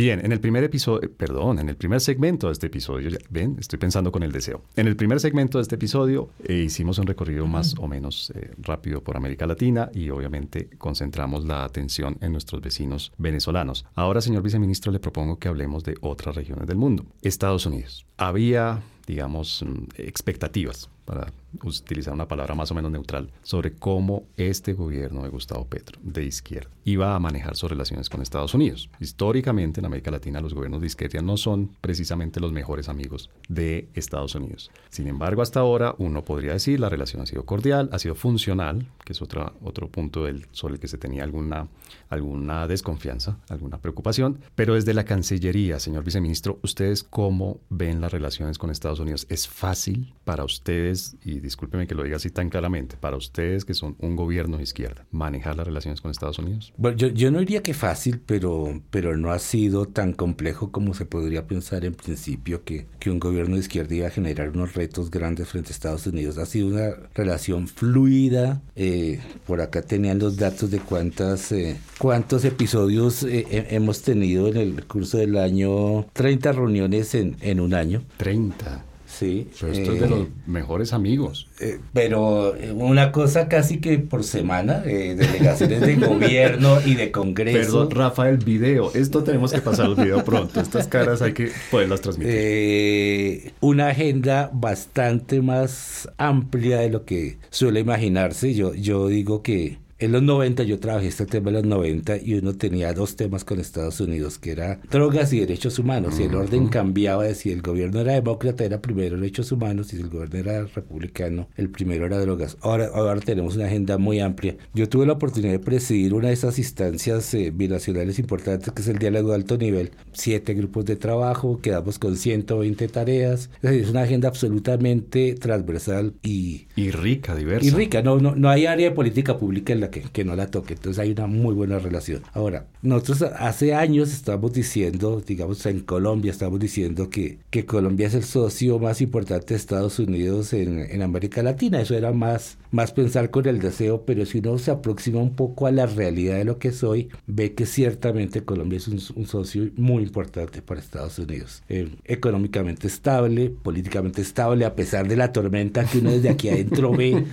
S1: Bien, en el primer episodio, perdón, en el primer segmento de este episodio, ven, estoy pensando con el deseo. En el primer segmento de este episodio eh, hicimos un recorrido más o menos eh, rápido por América Latina y obviamente concentramos la atención en nuestros vecinos venezolanos. Ahora, señor viceministro, le propongo que hablemos de otras regiones del mundo. Estados Unidos. Había digamos, mm, expectativas, para utilizar una palabra más o menos neutral, sobre cómo este gobierno de Gustavo Petro, de izquierda, iba a manejar sus relaciones con Estados Unidos. Históricamente en América Latina los gobiernos de izquierda no son precisamente los mejores amigos de Estados Unidos. Sin embargo, hasta ahora uno podría decir la relación ha sido cordial, ha sido funcional, que es otra, otro punto del, sobre el que se tenía alguna, alguna desconfianza, alguna preocupación. Pero desde la Cancillería, señor viceministro, ¿ustedes cómo ven las relaciones con Estados Unidos? ¿Es fácil para ustedes, y discúlpeme que lo diga así tan claramente, para ustedes que son un gobierno de izquierda, manejar las relaciones con Estados Unidos?
S2: Bueno, yo, yo no diría que fácil, pero, pero no ha sido tan complejo como se podría pensar en principio que, que un gobierno de izquierda iba a generar unos retos grandes frente a Estados Unidos. Ha sido una relación fluida. Eh, por acá tenían los datos de cuántas, eh, cuántos episodios eh, hemos tenido en el curso del año. 30 reuniones en, en un año.
S1: 30.
S2: Sí.
S1: Pero esto es de los mejores amigos.
S2: pero una cosa casi que por semana, delegaciones de gobierno y de congreso.
S1: Perdón, Rafael, video. Esto tenemos que pasar el video pronto. Estas caras hay que poderlas transmitir.
S2: una agenda bastante más amplia de lo que suele imaginarse. Yo, yo digo que en los 90 yo trabajé este tema en los 90 y uno tenía dos temas con Estados Unidos, que era drogas y derechos humanos. Y el orden cambiaba de si el gobierno era demócrata, era primero derechos humanos, y si el gobierno era republicano, el primero era drogas. Ahora, ahora tenemos una agenda muy amplia. Yo tuve la oportunidad de presidir una de esas instancias eh, binacionales importantes, que es el diálogo de alto nivel. Siete grupos de trabajo, quedamos con 120 tareas. Es, decir, es una agenda absolutamente transversal y...
S1: Y rica, diversa.
S2: Y rica. No, no, no hay área de política pública en la que, no la toque. Entonces hay una muy buena relación. Ahora, nosotros hace años estamos diciendo, digamos en Colombia, estamos diciendo que, que Colombia es el socio más importante de Estados Unidos en, en América Latina. Eso era más, más pensar con el deseo, pero si uno se aproxima un poco a la realidad de lo que soy, ve que ciertamente Colombia es un, socio muy importante para Estados Unidos. Eh, económicamente estable, políticamente estable, a pesar de la tormenta que uno desde aquí adentro ve,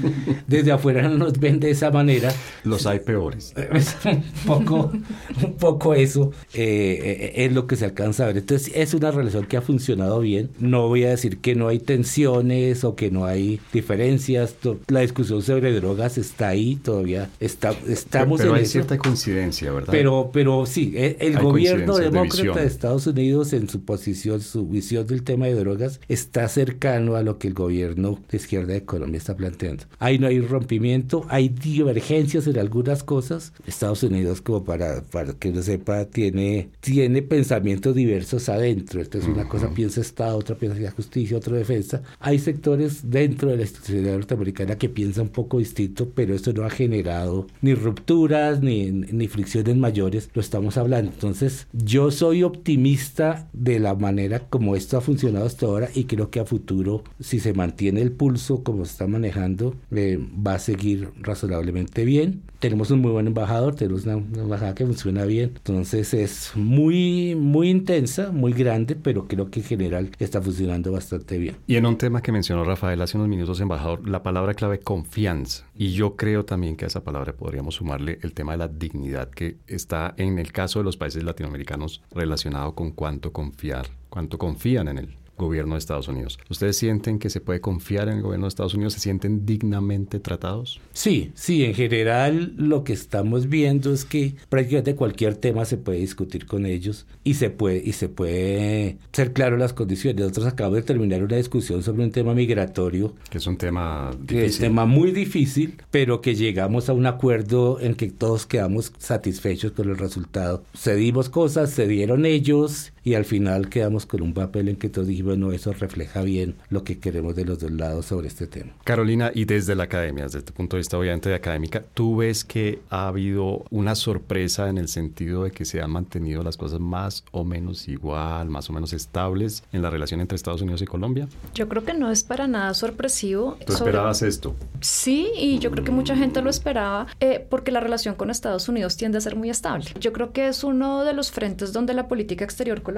S2: desde afuera no nos ven de esa manera
S1: Los hay peores.
S2: un, poco, un poco eso eh, eh, es lo que se alcanza a ver. Entonces es una relación que ha funcionado bien. No voy a decir que no hay tensiones o que no hay diferencias. La discusión sobre drogas está ahí todavía. Está, estamos
S1: pero,
S2: pero
S1: hay cierta coincidencia, ¿verdad?
S2: Pero, pero sí, e, el, gobierno demócrata de, de Estados Unidos en su posición, su visión del tema de drogas está cercano a lo que el gobierno de izquierda de Colombia está planteando. Ahí no hay rompimiento, hay divergencias en algunas cosas. Estados Unidos, como para, para que uno sepa, tiene, tiene pensamientos diversos adentro. Entonces, una cosa piensa Estado, otra piensa justicia, otra defensa. Hay sectores dentro de la institucionalidad norteamericana que piensan un poco distinto, pero eso no ha generado ni rupturas ni, ni fricciones mayores. Lo estamos hablando. Entonces, yo soy optimista de la manera como esto ha funcionado hasta ahora y creo que a futuro, si se mantiene el pulso como se está manejando, eh, va a seguir razonablemente bien. Tenemos un muy buen embajador, tenemos una, una, embajada que funciona bien, entonces es muy, muy intensa, muy grande, pero creo que en general está funcionando bastante bien.
S1: Y en un tema que mencionó Rafael hace unos minutos, embajador, la palabra clave confianza. Y yo creo también que a esa palabra podríamos sumarle el tema de la dignidad que está en el caso de los países latinoamericanos relacionado con cuánto confiar, cuánto confían en él gobierno de Estados Unidos. ¿Ustedes sienten que se puede confiar en el gobierno de Estados Unidos? ¿Se sienten dignamente tratados?
S2: Sí, sí, en general lo que estamos viendo es que prácticamente cualquier tema se puede discutir con ellos y se puede, y se puede ser claro las condiciones. Nosotros acabamos de terminar una discusión sobre un tema migratorio.
S1: Que es un tema difícil.
S2: Que es un tema muy difícil, pero que llegamos a un acuerdo en que todos quedamos satisfechos con el resultado. Cedimos cosas, cedieron ellos y al final quedamos con un papel en que todos dijimos, bueno, eso refleja bien lo que queremos de los dos lados sobre este tema.
S1: Carolina, y desde la academia, desde tu punto de vista obviamente de académica, ¿tú ves que ha habido una sorpresa en el sentido de que se han mantenido las cosas más o menos igual, más o menos estables en la relación entre Estados Unidos y Colombia?
S3: Yo creo que no es para nada sorpresivo.
S1: ¿Tú esperabas sobre... esto?
S3: Sí, y yo creo que mucha gente lo esperaba eh, porque la relación con Estados Unidos tiende a ser muy estable. Yo creo que es uno de los frentes donde la política exterior colombiana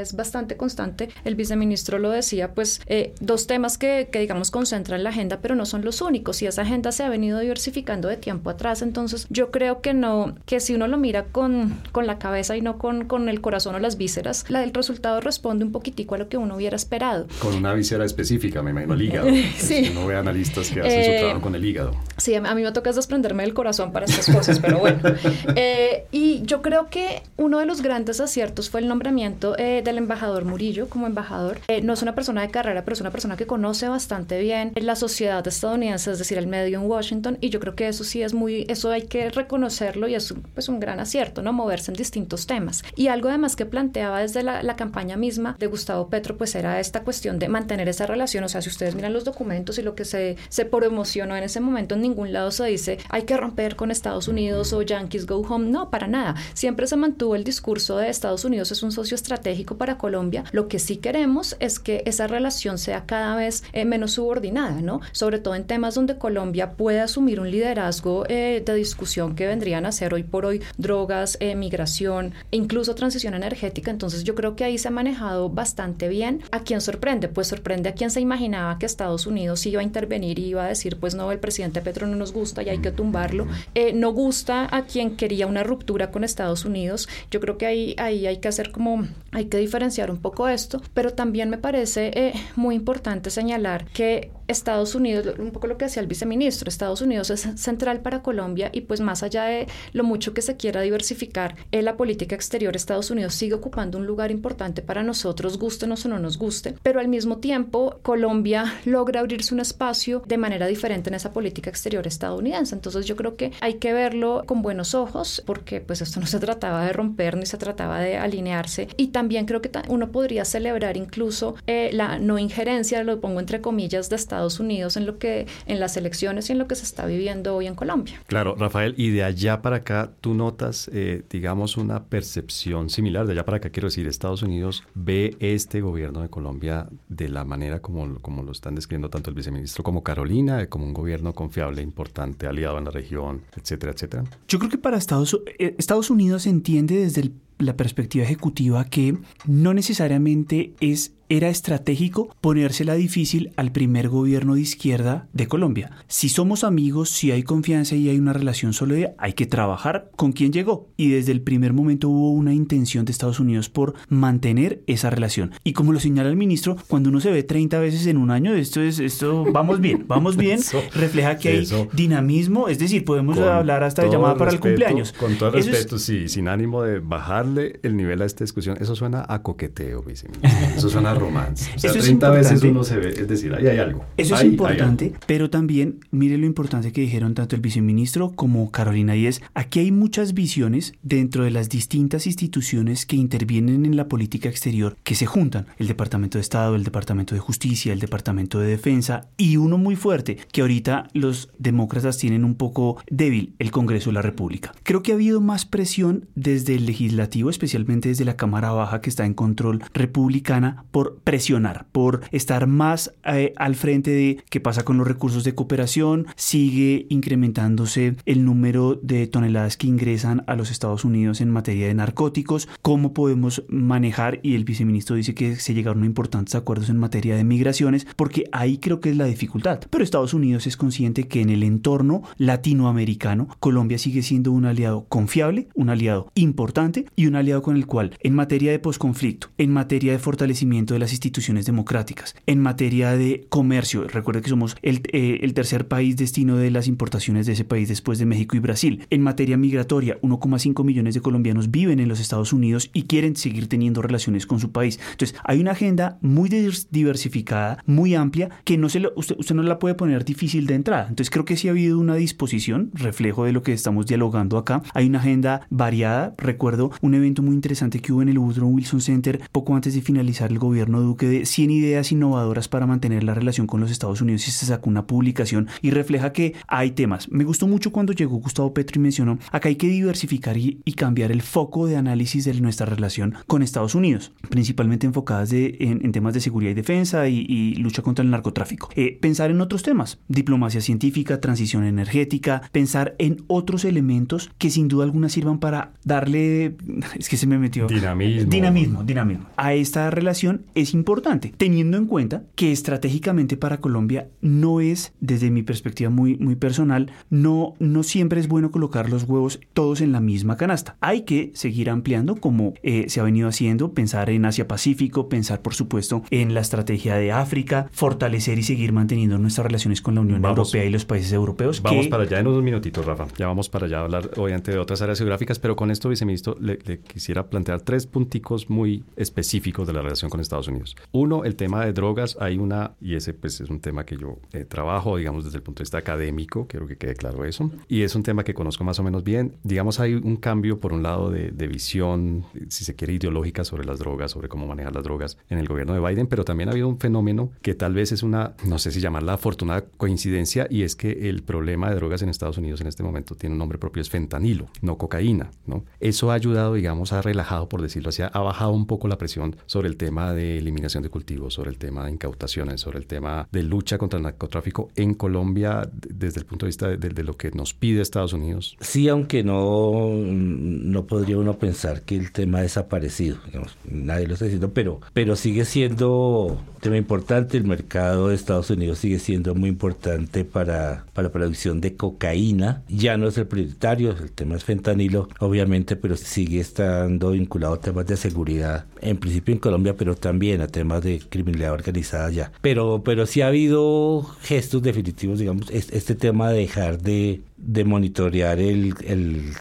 S3: es bastante constante. El viceministro ministro lo decía, pues eh, dos temas que, que, digamos concentran la agenda, pero no son los únicos y esa agenda se ha venido diversificando de tiempo atrás. Entonces yo creo que no, que si uno lo mira con, con la cabeza y no con, con el corazón o las vísceras, la del resultado responde un poquitico a lo que uno hubiera esperado.
S1: Con una víscera específica, me imagino, el hígado.
S3: sí.
S1: Uno ve analistas que hacen eh, su trabajo con el hígado.
S3: Sí, a mí me toca desprenderme del corazón para estas cosas, pero bueno. Eh, y yo creo que uno de los grandes aciertos fue el nombramiento eh, del embajador Murillo como embajador eh, no es una persona de carrera, pero es una persona que conoce bastante bien la sociedad estadounidense, es decir, el medio en Washington, y yo creo que eso sí es muy, eso hay que reconocerlo y es pues un gran acierto, ¿no? Moverse en distintos temas. Y algo además que planteaba desde la, la campaña misma de Gustavo Petro, pues era esta cuestión de mantener esa relación, o sea, si ustedes miran los documentos y lo que se, se promocionó en ese momento, en ningún lado se dice hay que romper con Estados Unidos o Yankees go home, no, para nada. Siempre se mantuvo el discurso de Estados Unidos es un socio estratégico para Colombia. Lo que sí queremos es que esa relación sea cada vez eh, menos subordinada, ¿no? Sobre todo en temas donde Colombia puede asumir un liderazgo eh, de discusión que vendrían a ser hoy por hoy drogas, eh, migración e incluso transición energética. Entonces yo creo que ahí se ha manejado bastante bien. ¿A quién sorprende? Pues sorprende a quien se imaginaba que Estados Unidos iba a intervenir y iba a decir, pues no, el presidente Petro no nos gusta y hay que tumbarlo. Eh, no gusta a quien quería una ruptura con Estados Unidos. Yo creo que ahí, ahí hay que hacer como, hay que diferenciar un poco esto, pero también me parece eh, muy importante señalar que Estados Unidos, un poco lo que decía el viceministro, Estados Unidos es central para Colombia y pues más allá de lo mucho que se quiera diversificar en la política exterior, Estados Unidos sigue ocupando un lugar importante para nosotros, gustenos o no nos guste, pero al mismo tiempo Colombia logra abrirse un espacio de manera diferente en esa política exterior estadounidense. Entonces yo creo que hay que verlo con buenos ojos porque pues esto no se trataba de romper ni se trataba de alinearse y también creo que uno podría celebrar incluso eh, la no injerencia, lo pongo entre comillas, de Estados Unidos en lo que en las elecciones y en lo que se está viviendo hoy en Colombia.
S1: Claro, Rafael, y de allá para acá tú notas, eh, digamos, una percepción similar. De allá para acá quiero decir, Estados Unidos ve este gobierno de Colombia de la manera como, como lo están describiendo tanto el viceministro como Carolina, como un gobierno confiable, importante, aliado en la región, etcétera, etcétera.
S4: Yo creo que para Estados, eh, Estados Unidos se entiende desde el la perspectiva ejecutiva que no necesariamente es era estratégico ponérsela difícil al primer gobierno de izquierda de Colombia. Si somos amigos, si hay confianza y hay una relación sólida, hay que trabajar con quien llegó. Y desde el primer momento hubo una intención de Estados Unidos por mantener esa relación. Y como lo señala el ministro, cuando uno se ve 30 veces en un año, esto es, esto, vamos bien, vamos bien, refleja que hay dinamismo, es decir, podemos hablar hasta de llamada para el cumpleaños.
S1: Con todo respeto, sí, sin ánimo de bajarle el nivel a esta discusión, eso suena a coqueteo, eso suena a romance. O sea, 30 veces uno se ve, es decir, ahí hay algo.
S4: Eso es importante, pero también mire lo importante que dijeron tanto el viceministro como Carolina y es, aquí hay muchas visiones dentro de las distintas instituciones que intervienen en la política exterior que se juntan, el Departamento de Estado, el Departamento de Justicia, el Departamento de Defensa y uno muy fuerte que ahorita los demócratas tienen un poco débil, el Congreso de la República. Creo que ha habido más presión desde el legislativo, especialmente desde la Cámara Baja que está en control republicana, por presionar, por estar más eh, al frente de qué pasa con los recursos de cooperación, sigue incrementándose el número de toneladas que ingresan a los Estados Unidos en materia de narcóticos, cómo podemos manejar, y el viceministro dice que se llegaron a importantes acuerdos en materia de migraciones, porque ahí creo que es la dificultad. Pero Estados Unidos es consciente que en el entorno latinoamericano, Colombia sigue siendo un aliado confiable, un aliado importante y un aliado con el cual, en materia de posconflicto, en materia de fortalecimiento de las instituciones democráticas, en materia de comercio, recuerde que somos el, eh, el tercer país destino de las importaciones de ese país después de México y Brasil, en materia migratoria, 1,5 millones de colombianos viven en los Estados Unidos y quieren seguir teniendo relaciones con su país. Entonces, hay una agenda muy diversificada, muy amplia, que no se lo, usted, usted no la puede poner difícil de entrada. Entonces, creo que sí ha habido una disposición, reflejo de lo que estamos dialogando acá. Hay una agenda variada. Recuerdo un evento muy interesante que hubo en el Woodrow Wilson Center poco antes de finalizar el gobierno Duque de 100 ideas innovadoras para mantener la relación con los Estados Unidos y se sacó una publicación y refleja que hay temas. Me gustó mucho cuando llegó Gustavo Petro y mencionó, acá hay que diversificar y, cambiar el foco de análisis de nuestra relación con Estados Unidos, principalmente enfocadas en, temas de seguridad y defensa y, lucha contra el narcotráfico. Eh, pensar en otros temas, diplomacia científica, transición energética, pensar en otros elementos que sin duda alguna sirvan para darle, es que se me metió...
S1: Dinamismo.
S4: Dinamismo, dinamismo. A esta relación es importante, teniendo en cuenta que estratégicamente para Colombia no es, desde mi perspectiva muy, muy personal, no, no siempre es bueno colocar los huevos todos en la misma canasta. Hay que seguir ampliando como eh, se ha venido haciendo, pensar en Asia-Pacífico, pensar por supuesto en la estrategia de África, fortalecer y seguir manteniendo nuestras relaciones con la Unión Europea y los países europeos.
S1: Vamos para allá en unos minutitos, Rafa. Ya vamos para allá a hablar obviamente de otras áreas geográficas, pero con esto, viceministro, le, le quisiera plantear tres punticos muy específicos de la relación con Estados Unidos. Uno, el tema de drogas. Hay una, y ese pues es un tema que yo eh, trabajo, digamos, desde el punto de vista académico, quiero que quede claro eso. Y es un tema que conozco más o menos bien. Digamos, hay un cambio, por un lado, de, visión, si se quiere, ideológica sobre las drogas, sobre cómo manejar las drogas en el gobierno de Biden, pero también ha habido un fenómeno que tal vez es una, no sé si llamarla afortunada coincidencia, y es que el problema de drogas en Estados Unidos en este momento tiene un nombre propio, es fentanilo, no cocaína, ¿no? Eso ha ayudado, digamos, ha relajado, por decirlo así, ha bajado un poco la presión sobre el tema de eliminación de cultivos, sobre el tema de incautaciones, sobre el tema de lucha contra el narcotráfico en Colombia desde el punto de vista de, lo que nos pide Estados Unidos?
S2: Sí, aunque no, no podría uno pensar que el tema ha desaparecido, nadie lo está diciendo, pero, pero sigue siendo un tema importante, el mercado de Estados Unidos sigue siendo muy importante para, para la producción de cocaína, ya no es el prioritario, el tema es fentanilo, obviamente, pero sigue estando vinculado a temas de seguridad, en principio en Colombia, pero también a temas de criminalidad organizada ya. Pero, pero sí ha habido gestos definitivos, digamos, este tema de dejar de, de monitorear el, el,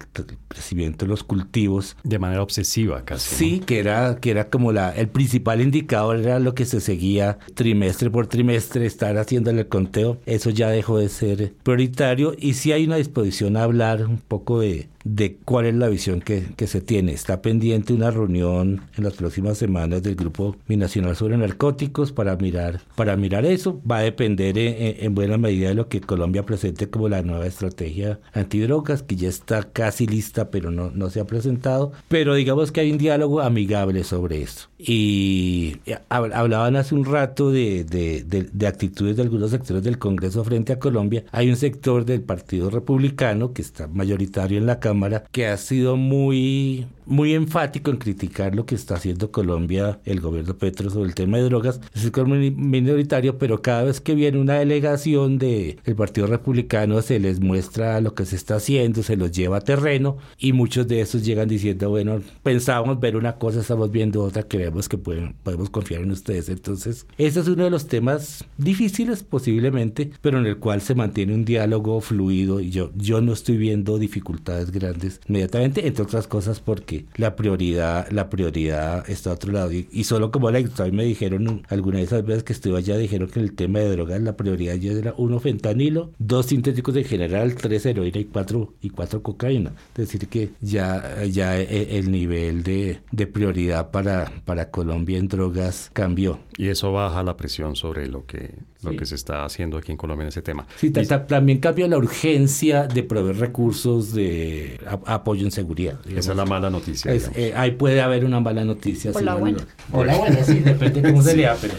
S2: crecimiento de los cultivos.
S1: De manera obsesiva casi.
S2: Sí, que era, que era como la, el principal indicador, era lo que se seguía trimestre por trimestre, estar haciéndole el conteo. Eso ya dejó de ser prioritario y sí hay una disposición a hablar un poco de, de cuál es la visión que, que, se tiene. Está pendiente una reunión en las próximas semanas del Grupo Binacional sobre Narcóticos para mirar, para mirar eso. Va a depender en, en buena medida de lo que Colombia presente como la nueva estrategia estrategia antidrogas que ya está casi lista, pero no, no se ha presentado. Pero digamos que hay un diálogo amigable sobre eso. Y hablaban hace un rato de, de, de, actitudes de algunos sectores del Congreso frente a Colombia. Hay un sector del Partido Republicano, que está mayoritario en la Cámara, que ha sido muy, muy enfático en criticar lo que está haciendo Colombia, el gobierno Petro, sobre el tema de drogas. Es un minoritario, pero cada vez que viene una delegación del Partido Republicano se les muestra lo que se está haciendo, se los lleva a terreno y muchos de esos llegan diciendo, bueno, pensábamos ver una cosa, estamos viendo otra que que podemos confiar en ustedes. Entonces, ese es uno de los temas difíciles posiblemente, pero en el cual se mantiene un diálogo fluido y yo, yo no estoy viendo dificultades grandes inmediatamente, entre otras cosas porque la prioridad, la prioridad está a otro lado. Y, solo como la me dijeron, algunas de esas veces que estuve allá, dijeron que en el tema de drogas la prioridad ya era uno fentanilo, dos sintéticos en general, tres heroína y cuatro, y cuatro cocaína. Es decir, que ya, ya e, el nivel de, de prioridad para, para Colombia en drogas cambió.
S1: Y eso baja la presión sobre lo que, lo que se está haciendo aquí en Colombia en ese tema.
S2: Sí, también cambia la urgencia de proveer recursos de apoyo en seguridad.
S1: Esa es la mala noticia.
S2: Eh, ahí puede haber una mala noticia.
S3: O la buena.
S2: O la buena, sí, depende de cómo se lea, pero...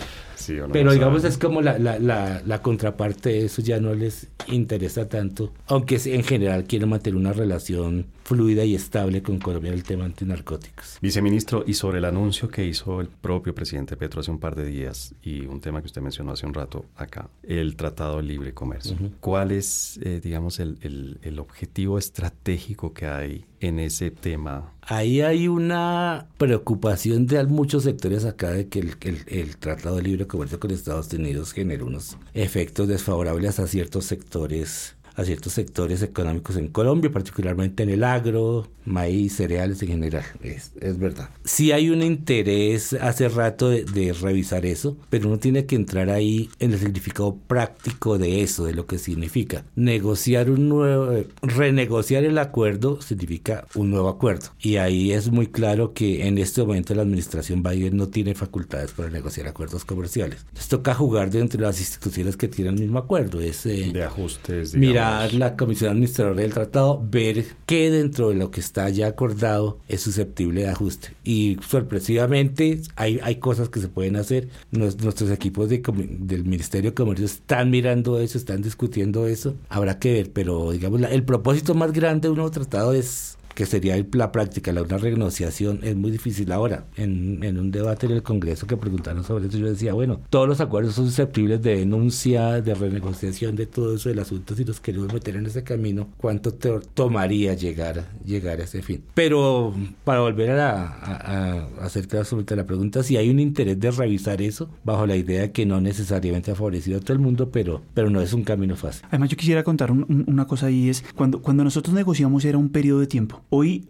S2: Pero digamos es como la, la, la, la, contraparte de eso ya no les interesa tanto, aunque en general quieren mantener una relación fluida y estable con Colombia en el tema antinarcóticos.
S1: Viceministro, y sobre el anuncio que hizo el propio presidente Petro hace un par de días y un tema que usted mencionó hace un rato acá, el Tratado de Libre Comercio. ¿Cuál es, eh, digamos, el, el, el objetivo estratégico que hay en ese tema?
S2: Ahí hay una preocupación de muchos sectores acá de que el, el, el, Tratado de Libre Comercio con Estados Unidos genere unos efectos desfavorables a ciertos sectores a ciertos sectores económicos en Colombia, particularmente en el agro, maíz, cereales en general. Es, es verdad. Sí hay un interés hace rato de, revisar eso, pero uno tiene que entrar ahí en el significado práctico de eso, de lo que significa. Negociar un nuevo, renegociar el acuerdo significa un nuevo acuerdo. Y ahí es muy claro que en este momento la administración Biden no tiene facultades para negociar acuerdos comerciales. Les toca jugar dentro de las instituciones que tienen el mismo acuerdo. Es,
S1: eh, de ajustes.
S2: Mira, la Comisión Administradora del Tratado, ver qué dentro de lo que está ya acordado es susceptible de ajuste. Y sorpresivamente hay, hay cosas que se pueden hacer. nuestros equipos de, del Ministerio de Comercio están mirando eso, están discutiendo eso. Habrá que ver, pero digamos, el propósito más grande de un nuevo tratado es que sería la práctica, la una renegociación, es muy difícil ahora. En, en, un debate en el Congreso que preguntaron sobre eso, yo decía, bueno, todos los acuerdos son susceptibles de denuncia, de renegociación, de todo eso del asunto, si nos queremos meter en ese camino, ¿cuánto te tomaría llegar, llegar a ese fin? Pero para volver a, a, a claro sobre la pregunta, si hay un interés de revisar eso, bajo la idea que no necesariamente ha favorecido a todo el mundo, pero, pero no es un camino fácil.
S4: Además, yo quisiera contar una cosa ahí, es cuando, cuando nosotros negociamos era un periodo de tiempo. Hoy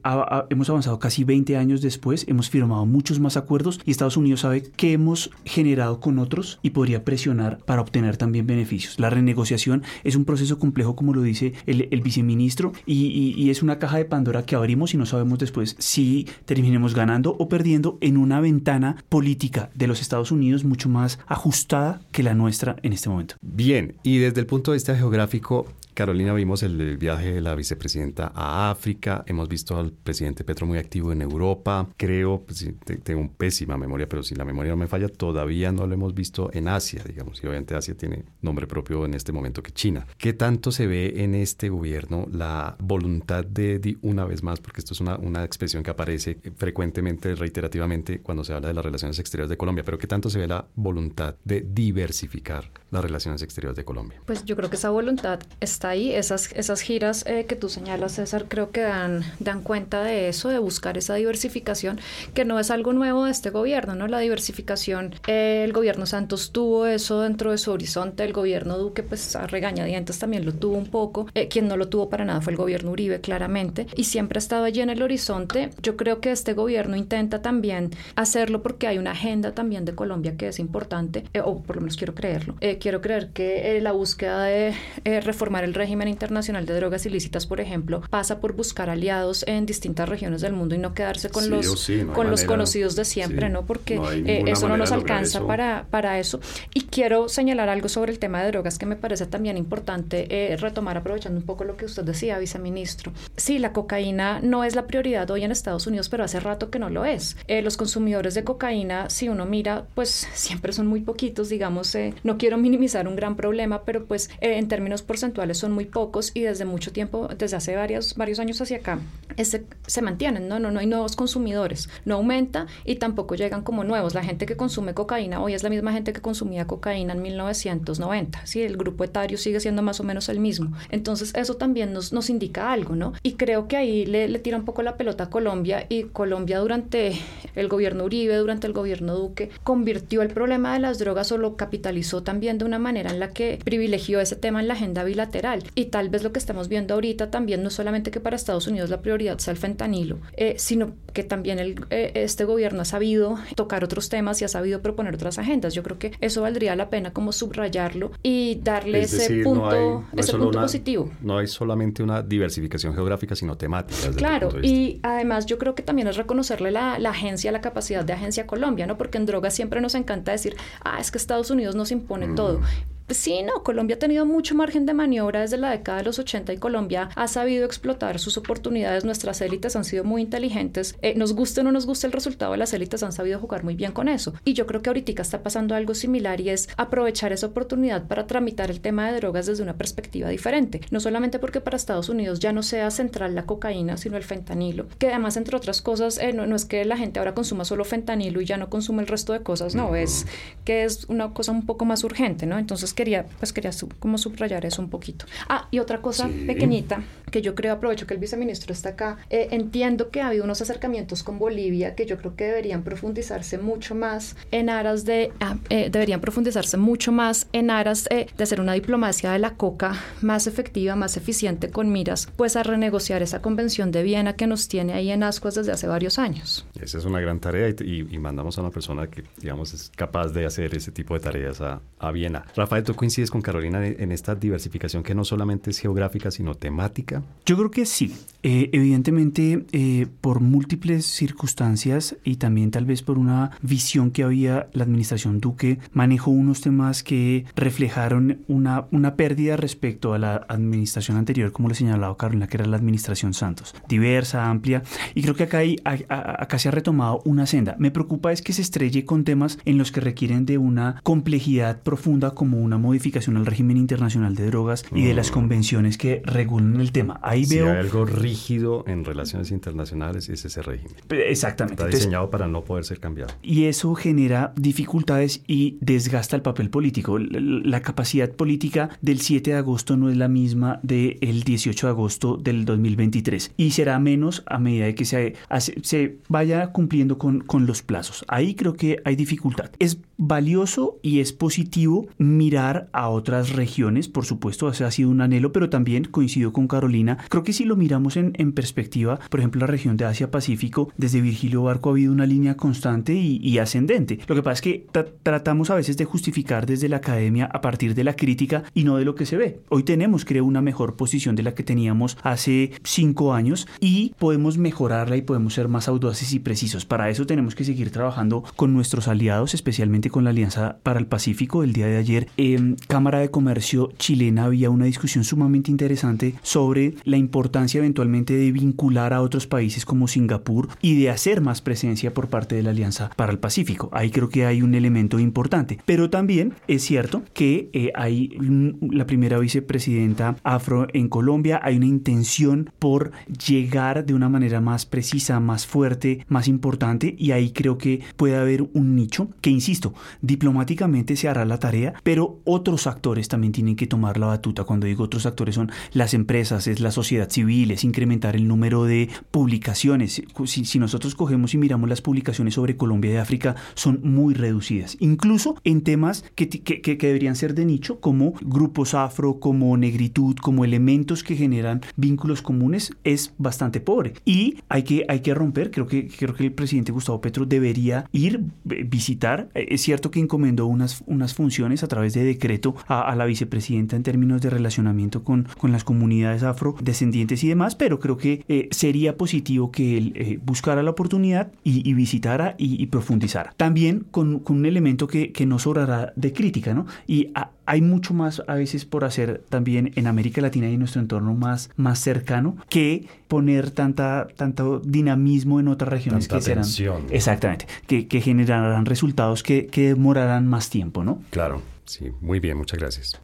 S4: hemos avanzado casi 20 años después, hemos firmado muchos más acuerdos y Estados Unidos sabe que hemos generado con otros y podría presionar para obtener también beneficios. La renegociación es un proceso complejo, como lo dice el, viceministro, y, es una caja de Pandora que abrimos y no sabemos después si terminemos ganando o perdiendo en una ventana política de los Estados Unidos mucho más ajustada que la nuestra en este momento.
S1: Bien, y desde el punto de vista geográfico, Carolina, vimos el, viaje de la vicepresidenta a África, hemos visto al presidente Petro muy activo en Europa, creo, pues, tengo un pésima memoria, pero si la memoria no me falla, todavía no lo hemos visto en Asia, digamos, y obviamente Asia tiene nombre propio en este momento que China. ¿Qué tanto se ve en este gobierno la voluntad de, una vez más, porque esto es una, una expresión que aparece frecuentemente, reiterativamente, cuando se habla de las relaciones exteriores de Colombia, pero qué tanto se ve la voluntad de diversificar las relaciones exteriores de Colombia?
S3: Pues yo creo que esa voluntad está ahí. Esas, esas giras eh, que tú señalas, César, creo que dan, dan cuenta de eso, de buscar esa diversificación, que no es algo nuevo de este gobierno, ¿no? La diversificación, eh, el gobierno Santos tuvo eso dentro de su horizonte, el gobierno Duque, pues a regañadientes también lo tuvo un poco. Eh, quien no lo tuvo para nada fue el gobierno Uribe, claramente, y siempre ha estado allí en el horizonte. Yo creo que este gobierno intenta también hacerlo porque hay una agenda también de Colombia que es importante, o por lo menos quiero creerlo. Quiero creer que la búsqueda de reformar el régimen internacional de drogas ilícitas, por ejemplo, pasa por buscar aliados en distintas regiones del mundo y no quedarse con los, con los conocidos de siempre, ¿no? Porque eh, eso no nos alcanza Para, para eso. Y quiero señalar algo sobre el tema de drogas que me parece también importante eh, retomar, aprovechando un poco lo que usted decía, viceministro. Sí, la cocaína no es la prioridad hoy en Estados Unidos, pero hace rato que no lo es. Eh, los consumidores de cocaína, si uno mira, pues siempre son muy poquitos, digamos, no quiero minimizar un gran problema, pero pues en términos porcentuales son muy pocos y desde mucho tiempo, desde hace varios, varios años hacia acá, ese, se mantienen, ¿no? No, no hay nuevos consumidores, no aumenta y tampoco llegan como nuevos. La gente que consume cocaína hoy es la misma gente que consumía cocaína en 1990, ¿sí? El grupo etario sigue siendo más o menos el mismo. Entonces eso también nos, nos indica algo, ¿no? Y creo que ahí le, le tira un poco la pelota a Colombia y Colombia durante el gobierno Uribe, durante el gobierno Duque, convirtió el problema de las drogas o lo capitalizó también de una manera en la que privilegió ese tema en la agenda bilateral. Y tal vez lo que estamos viendo ahorita también no solamente que para Estados Unidos la prioridad sea el fentanilo, eh, sino que también el, eh, este gobierno ha sabido tocar otros temas y ha sabido proponer otras agendas. Yo creo que eso valdría la pena como subrayarlo y darle ese punto, ese punto positivo.
S1: No hay solamente una diversificación geográfica, sino temática.
S3: Claro, y además yo creo que también es reconocerle la, la agencia, la capacidad de agencia Colombia, ¿no? Porque en drogas siempre nos encanta decir, ah, es que Estados Unidos nos impone todo. Oh. Sí, no, Colombia ha tenido mucho margen de maniobra desde la década de los 80 y Colombia ha sabido explotar sus oportunidades. Nuestras élites han sido muy inteligentes. Eh, nos guste o no nos guste el resultado, las élites han sabido jugar muy bien con eso. Y yo creo que ahorita está pasando algo similar y es aprovechar esa oportunidad para tramitar el tema de drogas desde una perspectiva diferente. No solamente porque para Estados Unidos ya no sea central la cocaína, sino el fentanilo, que además, entre otras cosas, eh, no, es que la gente ahora consuma solo fentanilo y ya no consume el resto de cosas, no, es que es una cosa un poco más urgente, ¿no? Entonces, quería, pues quería como subrayar eso un poquito. Ah, y otra cosa pequeñita que yo creo, aprovecho que el viceministro está acá, eh, entiendo que ha habido unos acercamientos con Bolivia que yo creo que deberían profundizarse mucho más en aras de, ah, eh, deberían profundizarse mucho más en aras eh, de hacer una diplomacia de la coca más efectiva, más eficiente con miras, pues a renegociar esa convención de Viena que nos tiene ahí en ascuas desde hace varios años.
S1: Esa es una gran tarea y, y, mandamos a una persona que, digamos, es capaz de hacer ese tipo de tareas a, a Viena. Rafael, ¿tú coincides con Carolina en esta diversificación que no solamente es geográfica, sino temática?
S4: Yo creo que sí. Eh, evidentemente, eh, por múltiples circunstancias y también tal vez por una visión que había la administración Duque, manejó unos temas que reflejaron una, una pérdida respecto a la administración anterior, como le señalaba Carolina, que era la administración Santos. Diversa, amplia, y creo que acá, hay, acá se ha retomado una senda. Me preocupa es que se estrelle con temas en los que requieren de una complejidad profunda como una modificación al régimen internacional de drogas y de las mm. convenciones que regulan el tema. Ahí
S1: si
S4: veo...
S1: Hay algo rígido en relaciones internacionales es ese régimen.
S4: Exactamente.
S1: Está diseñado para no poder ser cambiado.
S4: Y eso genera dificultades y desgasta el papel político. La capacidad política del 7 de agosto no es la misma del 18 de agosto del 2023 y será menos a medida de que se, se vaya cumpliendo con, con los plazos. Ahí creo que hay dificultad. Es valioso y es positivo mirar a otras regiones, por supuesto, ha sido un anhelo, pero también coincido con Carolina, creo que si lo miramos en, en perspectiva, por ejemplo, la región de Asia-Pacífico, desde Virgilio Barco ha habido una línea constante y, ascendente. Lo que pasa es que tratamos a veces de justificar desde la academia a partir de la crítica y no de lo que se ve. Hoy tenemos, creo, una mejor posición de la que teníamos hace cinco años y podemos mejorarla y podemos ser más audaces y precisos. Para eso tenemos que seguir trabajando con nuestros aliados, especialmente con la Alianza para el Pacífico. El día de ayer, en Cámara de Comercio chilena había una discusión sumamente interesante sobre la importancia eventualmente de vincular a otros países como Singapur y de hacer más presencia por parte de la Alianza para el Pacífico. Ahí creo que hay un elemento importante. Pero también es cierto que eh, hay la primera vicepresidenta afro en Colombia, hay una intención por llegar de una manera más precisa, más fuerte, más importante y ahí creo que puede haber un nicho que, insisto, diplomáticamente se hará la tarea, pero otros actores también tienen que tomar la batuta. Cuando digo otros actores son las empresas, es la sociedad civil, es incrementar el número de publicaciones. Si, nosotros cogemos y miramos las publicaciones sobre Colombia y África, son muy reducidas. Incluso en temas que, que, que deberían ser de nicho, como grupos afro, como negritud, como elementos que generan vínculos comunes, es bastante pobre. Y hay que, hay que romper, creo que, creo que el presidente Gustavo Petro debería ir, visitar. Es cierto que encomendó unas, unas funciones a través de decreto a, la vicepresidenta en términos de relacionamiento con, con las comunidades afrodescendientes y demás, pero creo que eh, sería positivo que él eh, buscara la oportunidad y, visitara y, profundizara. También con, con, un elemento que, que no sobrará de crítica, ¿no? Y hay mucho más a veces por hacer también en América Latina y en nuestro entorno más, más cercano que poner tanta, tanto dinamismo en otras regiones que serán exactamente que, que generarán resultados que, que demorarán más tiempo, ¿no?
S1: Claro, sí, muy bien, muchas gracias.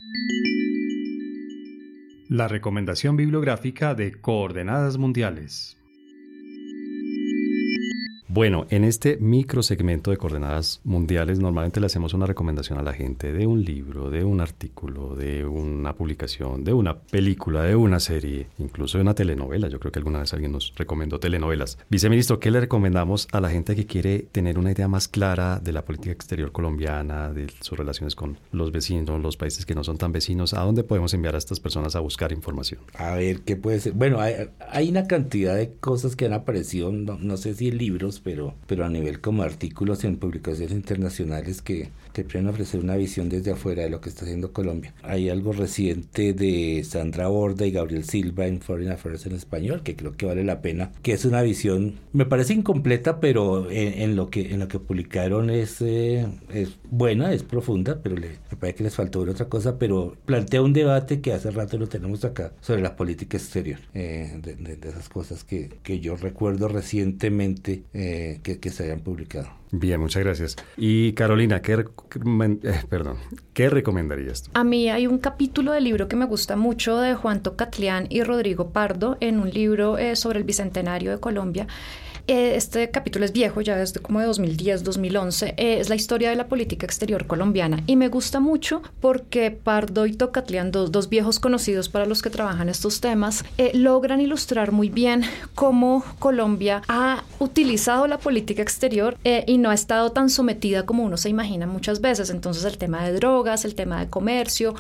S1: La recomendación bibliográfica de Coordenadas Mundiales. Bueno, en este micro segmento de coordenadas mundiales normalmente le hacemos una recomendación a la gente de un libro, de un artículo, de una publicación, de una película, de una serie, incluso de una telenovela. Yo creo que alguna vez alguien nos recomendó telenovelas. Viceministro, ¿qué le recomendamos a la gente que quiere tener una idea más clara de la política exterior colombiana, de sus relaciones con los vecinos, los países que no son tan vecinos? ¿A dónde podemos enviar a estas personas a buscar información?
S2: A ver, ¿qué puede ser? Bueno, hay, una cantidad de cosas que han aparecido, no, no sé si libros, pero, pero a nivel como artículos en publicaciones internacionales que te pueden ofrecer una visión desde afuera de lo que está haciendo Colombia. Hay algo reciente de Sandra Borda y Gabriel Silva en Foreign Affairs en español que creo que vale la pena, que es una visión, me parece incompleta, pero en, lo que en lo que publicaron es, eh, es buena, es profunda, pero le, me parece que les faltó ver otra cosa, pero plantea un debate que hace rato lo tenemos acá sobre la política exterior, eh, de, esas cosas que, que yo recuerdo recientemente eh, que, se hayan publicado.
S1: Bien, muchas gracias. Y Carolina, ¿qué, eh, perdón, ¿qué recomendarías
S3: A mí hay un capítulo del libro que me gusta mucho de Juan Tocatlián y Rodrigo Pardo en un libro eh, sobre el Bicentenario de Colombia eh, este capítulo es viejo, ya desde como de 2010, 2011. Eh, es la historia de la política exterior colombiana y me gusta mucho porque Pardo y Tocatlián, dos, dos viejos conocidos para los que trabajan estos temas, eh, logran ilustrar muy bien cómo Colombia ha utilizado la política exterior y no ha estado tan sometida como uno se imagina muchas veces. Entonces el tema de drogas, el tema de comercio,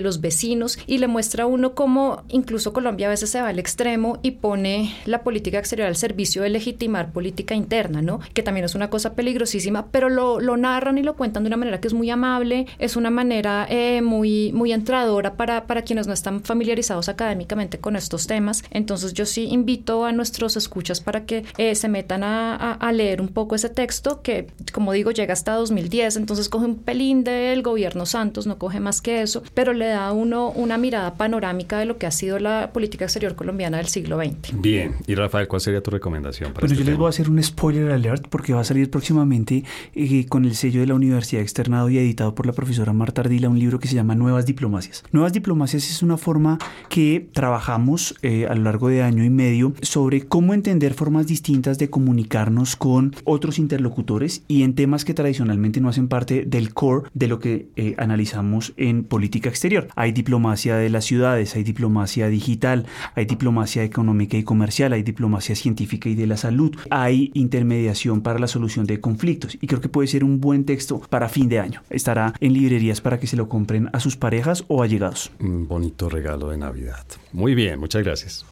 S3: los vecinos y le muestra a uno cómo incluso Colombia a veces se va al extremo y pone la política exterior al servicio de legitimación política interna, ¿no? Que también es una cosa peligrosísima, pero lo, lo narran y lo cuentan de una manera que es muy amable, es una manera eh, muy, muy entradora para, para quienes no están familiarizados académicamente con estos temas. Entonces yo sí invito a nuestros escuchas para que eh, se metan a, a, leer un poco ese texto que, como digo, llega hasta 2010, entonces coge un pelín del gobierno Santos, no coge más que eso, pero le da a uno una mirada panorámica de lo que ha sido la política exterior colombiana del siglo XX.
S1: Bien, y Rafael, ¿cuál sería tu recomendación
S4: para yo les voy a hacer un spoiler alert porque va a salir próximamente eh, con el sello de la Universidad Externado y editado por la profesora Marta Ardila un libro que se llama Nuevas Diplomacias. Nuevas Diplomacias es una forma que trabajamos eh, a lo largo de año y medio sobre cómo entender formas distintas de comunicarnos con otros interlocutores y en temas que tradicionalmente no hacen parte del core de lo que eh, analizamos en política exterior. Hay diplomacia de las ciudades, hay diplomacia digital, hay diplomacia económica y comercial, hay diplomacia científica y de la salud hay intermediación para la solución de conflictos y creo que puede ser un buen texto para fin de año. Estará en librerías para que se lo compren a sus parejas o allegados.
S1: Un bonito regalo de Navidad. Muy bien, muchas gracias.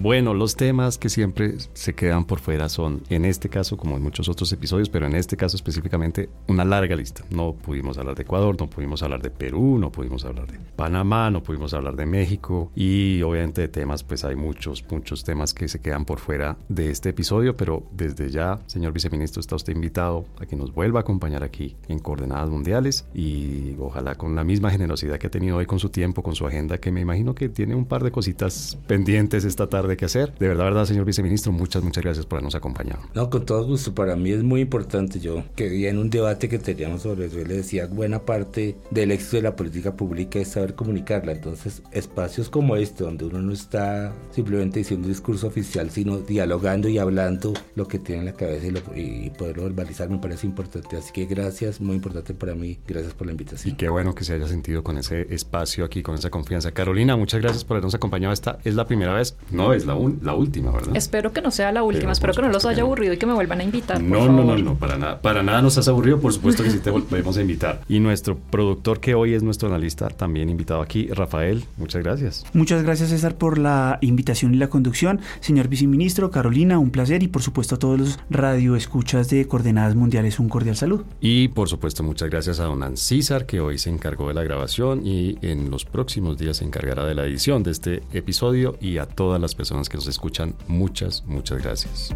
S1: Bueno, los temas que siempre se quedan por fuera son, en este caso, como en muchos otros episodios, pero en este caso específicamente, una larga lista. No pudimos hablar de Ecuador, no pudimos hablar de Perú, no pudimos hablar de Panamá, no pudimos hablar de México y obviamente de temas, pues hay muchos, muchos temas que se quedan por fuera de este episodio, pero desde ya, señor viceministro, está usted invitado a que nos vuelva a acompañar aquí en Coordenadas Mundiales y ojalá con la misma generosidad que ha tenido hoy con su tiempo, con su agenda, que me imagino que tiene un par de cositas pendientes esta tarde que hacer. De verdad, verdad, señor viceministro, muchas, muchas gracias por habernos acompañado.
S2: No, con todo gusto. Para mí es muy importante. Yo quería en un debate que teníamos sobre eso, le decía, buena parte del éxito de la política pública es saber comunicarla. Entonces, espacios como este, donde uno no está simplemente diciendo un discurso oficial, sino dialogando y hablando lo que tiene en la cabeza y, y poderlo verbalizar, me parece importante. Así que gracias, muy importante para mí. Gracias por la invitación.
S1: Y qué bueno que se haya sentido con ese espacio aquí, con esa confianza. Carolina, muchas gracias por habernos acompañado. Esta es la primera vez, no es la, la última, ¿verdad?
S3: Espero que no sea la última, espero que no los haya aburrido y que me vuelvan a invitar.
S1: No, no, no, no, para nada. Para nada nos has aburrido, por supuesto que sí te volvemos a invitar. Y nuestro productor que hoy es nuestro analista, también invitado aquí, Rafael, muchas gracias.
S4: Muchas gracias César por la invitación y la conducción. Señor viceministro, Carolina, un placer y por supuesto a todos los radioescuchas de Coordenadas Mundiales, un cordial saludo.
S1: Y por supuesto muchas gracias a don César que hoy se encargó de la grabación y en los próximos días se encargará de la edición de este episodio y a todas las personas que nos escuchan, muchas, muchas gracias.